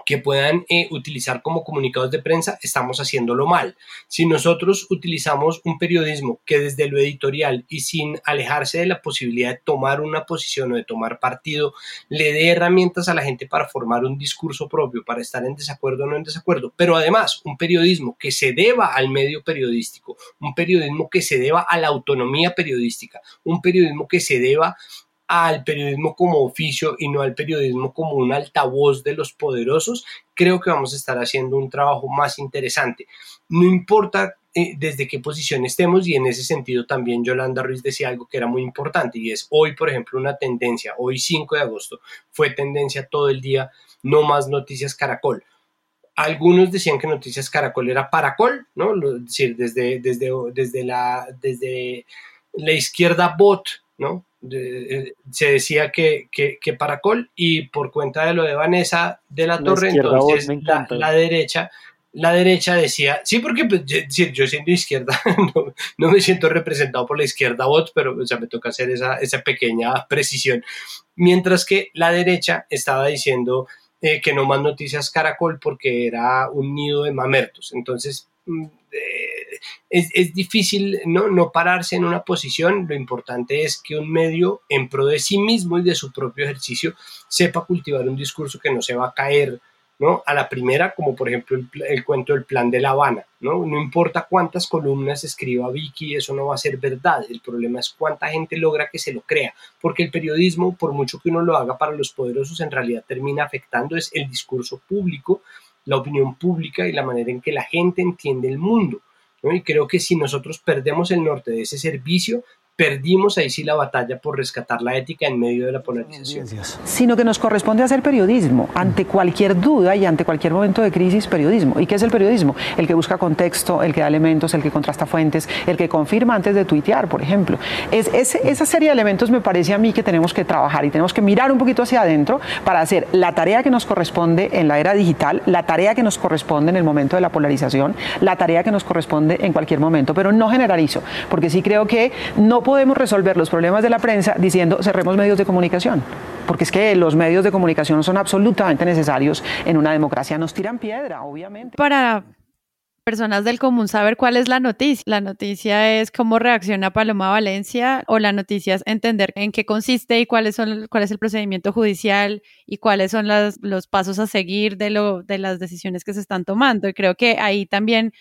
Que puedan eh, utilizar como comunicados de prensa, estamos haciéndolo mal. Si nosotros utilizamos un periodismo que desde lo editorial y sin alejarse de la posibilidad de tomar una posición o de tomar partido, le dé herramientas a la gente para formar un discurso propio, para estar en desacuerdo o no en desacuerdo, pero además un periodismo que se deba al medio periodístico, un periodismo que se deba a la autonomía periodística, un periodismo que se deba al periodismo como oficio y no al periodismo como un altavoz de los poderosos, creo que vamos a estar haciendo un trabajo más interesante. No importa eh, desde qué posición estemos y en ese sentido también Yolanda Ruiz decía algo que era muy importante y es hoy, por ejemplo, una tendencia, hoy 5 de agosto fue tendencia todo el día, no más noticias Caracol. Algunos decían que Noticias Caracol era Paracol, ¿no? Es decir, desde, desde, desde, la, desde la izquierda bot, ¿no? Eh, se decía que, que, que, Paracol y por cuenta de lo de Vanessa de la, Torre, entonces la, derecha la derecha decía, sí, porque pues, yo, siendo izquierda (laughs) no, me siento representado por la izquierda bot, pero o sea, me toca hacer esa, esa pequeña precisión. Mientras que la derecha estaba diciendo eh, que no más noticias Caracol porque era un nido de mamertos. Entonces, mm, eh, es, es, difícil ¿no? no pararse en una posición, lo importante es que un medio en pro de sí mismo y de su propio ejercicio sepa cultivar un discurso que no se va a caer ¿no? a la primera, como por ejemplo el, el, cuento del plan de La Habana. ¿no? no importa cuántas columnas escriba Vicky, eso no va a ser verdad. El problema es cuánta gente logra que se lo crea, porque el periodismo, por mucho que uno lo haga para los poderosos, en realidad termina afectando es el discurso público la opinión pública y la manera en que la gente entiende el mundo. Y creo que si nosotros perdemos el norte de ese servicio, perdimos ahí sí la batalla por rescatar la ética en medio de la polarización. Sino que nos corresponde hacer periodismo ante cualquier duda y ante cualquier momento de crisis, periodismo. ¿Y qué es el periodismo? El que busca contexto, el que da elementos, el que contrasta fuentes, el que confirma antes de tuitear, por ejemplo. Es, esa serie de elementos me parece a mí que tenemos que trabajar y tenemos que mirar un poquito hacia adentro para hacer la tarea que nos corresponde en la era digital, la tarea que nos corresponde en el momento de la polarización, la tarea que nos corresponde en cualquier momento, pero no generalizo, porque sí creo que no podemos resolver los problemas de la prensa diciendo cerremos medios de comunicación, porque es que los medios de comunicación son absolutamente necesarios en una democracia. Nos tiran piedra, obviamente. Para personas del común saber cuál es la noticia. La noticia es cómo reacciona Paloma Valencia o la noticia es entender en qué consiste y cuáles son, cuál es el procedimiento judicial y cuáles son los pasos a seguir de, lo, de las decisiones que se están tomando. Y creo que ahí también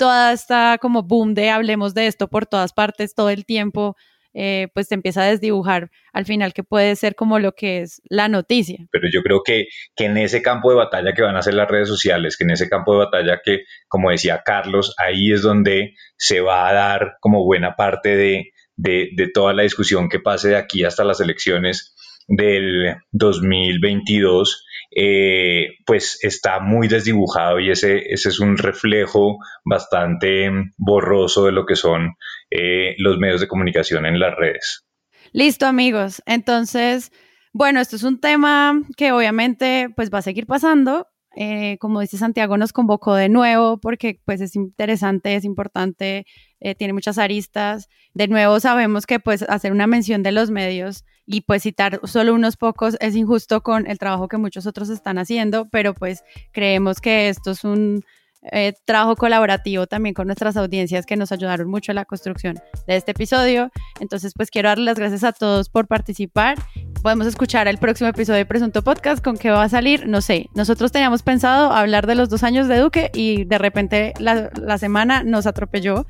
toda esta como boom de hablemos de esto por todas partes todo el tiempo eh, pues te empieza a desdibujar al final que puede ser como lo que es la noticia. Pero yo creo que, que en ese campo de batalla que van a ser las redes sociales, que en ese campo de batalla que, como decía Carlos, ahí es donde se va a dar como buena parte de, de, de toda la discusión que pase de aquí hasta las elecciones del 2022 eh, pues está muy desdibujado y ese, ese es un reflejo bastante borroso de lo que son eh, los medios de comunicación en las redes. Listo amigos, entonces, bueno, esto es un tema que obviamente pues va a seguir pasando. Eh, como dice Santiago, nos convocó de nuevo porque pues es interesante, es importante, tiene muchas aristas. De nuevo sabemos que pues hacer una mención de los medios y pues citar solo unos pocos es injusto con el trabajo que muchos otros están haciendo, pero pues creemos que esto es un eh, trabajo colaborativo también con nuestras audiencias que nos ayudaron mucho en la construcción de este episodio. Entonces pues quiero darles las gracias a todos por participar. Podemos escuchar el próximo episodio de Presunto Podcast con qué va a salir, no sé. Nosotros teníamos pensado hablar de los dos años de Duque y de repente la, la semana nos atropelló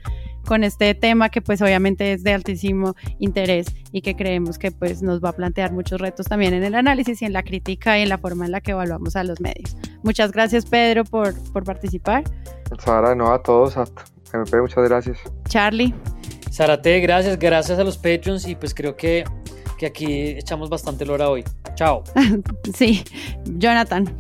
con este tema que pues obviamente es de altísimo interés y que creemos que pues nos va a plantear muchos retos también en el análisis y en la crítica y en la forma en la que evaluamos a los medios. Muchas gracias Pedro por, por participar. Sara, no a todos, hasta MP, muchas gracias. Charlie. Sarate, gracias, gracias a los Patreons y pues creo que, que aquí echamos bastante lora hoy. Chao. (laughs) sí, Jonathan.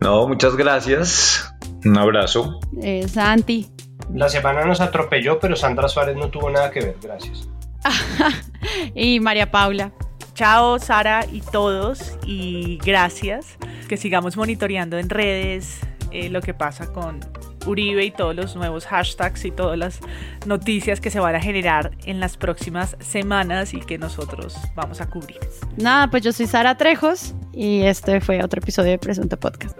No, muchas gracias. Un abrazo. Eh, Santi. La semana nos atropelló, pero Sandra Suárez no tuvo nada que ver. Gracias. (laughs) y María Paula. Chao, Sara y todos, y gracias. Que sigamos monitoreando en redes eh, lo que pasa con Uribe y todos los nuevos hashtags y todas las noticias que se van a generar en las próximas semanas y que nosotros vamos a cubrir. Nada, pues yo soy Sara Trejos y este fue otro episodio de Presunto Podcast.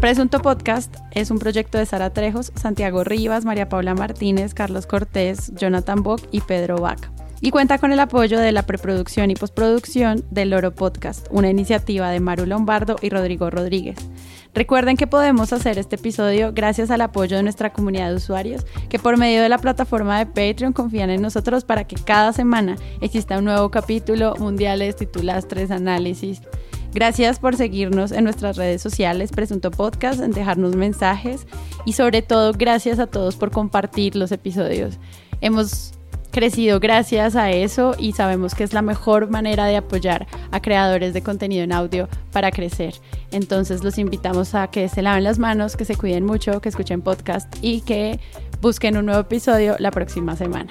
Presunto Podcast es un proyecto de Sara Trejos, Santiago Rivas, María Paula Martínez, Carlos Cortés, Jonathan Bock y Pedro Vaca. Y cuenta con el apoyo de la preproducción y postproducción del Loro Podcast, una iniciativa de Maru Lombardo y Rodrigo Rodríguez. Recuerden que podemos hacer este episodio gracias al apoyo de nuestra comunidad de usuarios que por medio de la plataforma de Patreon confían en nosotros para que cada semana exista un nuevo capítulo, mundiales, titulastres, análisis Gracias por seguirnos en nuestras redes sociales, Presunto Podcast, en dejarnos mensajes y sobre todo gracias a todos por compartir los episodios. Hemos crecido gracias a eso y sabemos que es la mejor manera de apoyar a creadores de contenido en audio para crecer. Entonces los invitamos a que se laven las manos, que se cuiden mucho, que escuchen podcast y que busquen un nuevo episodio la próxima semana.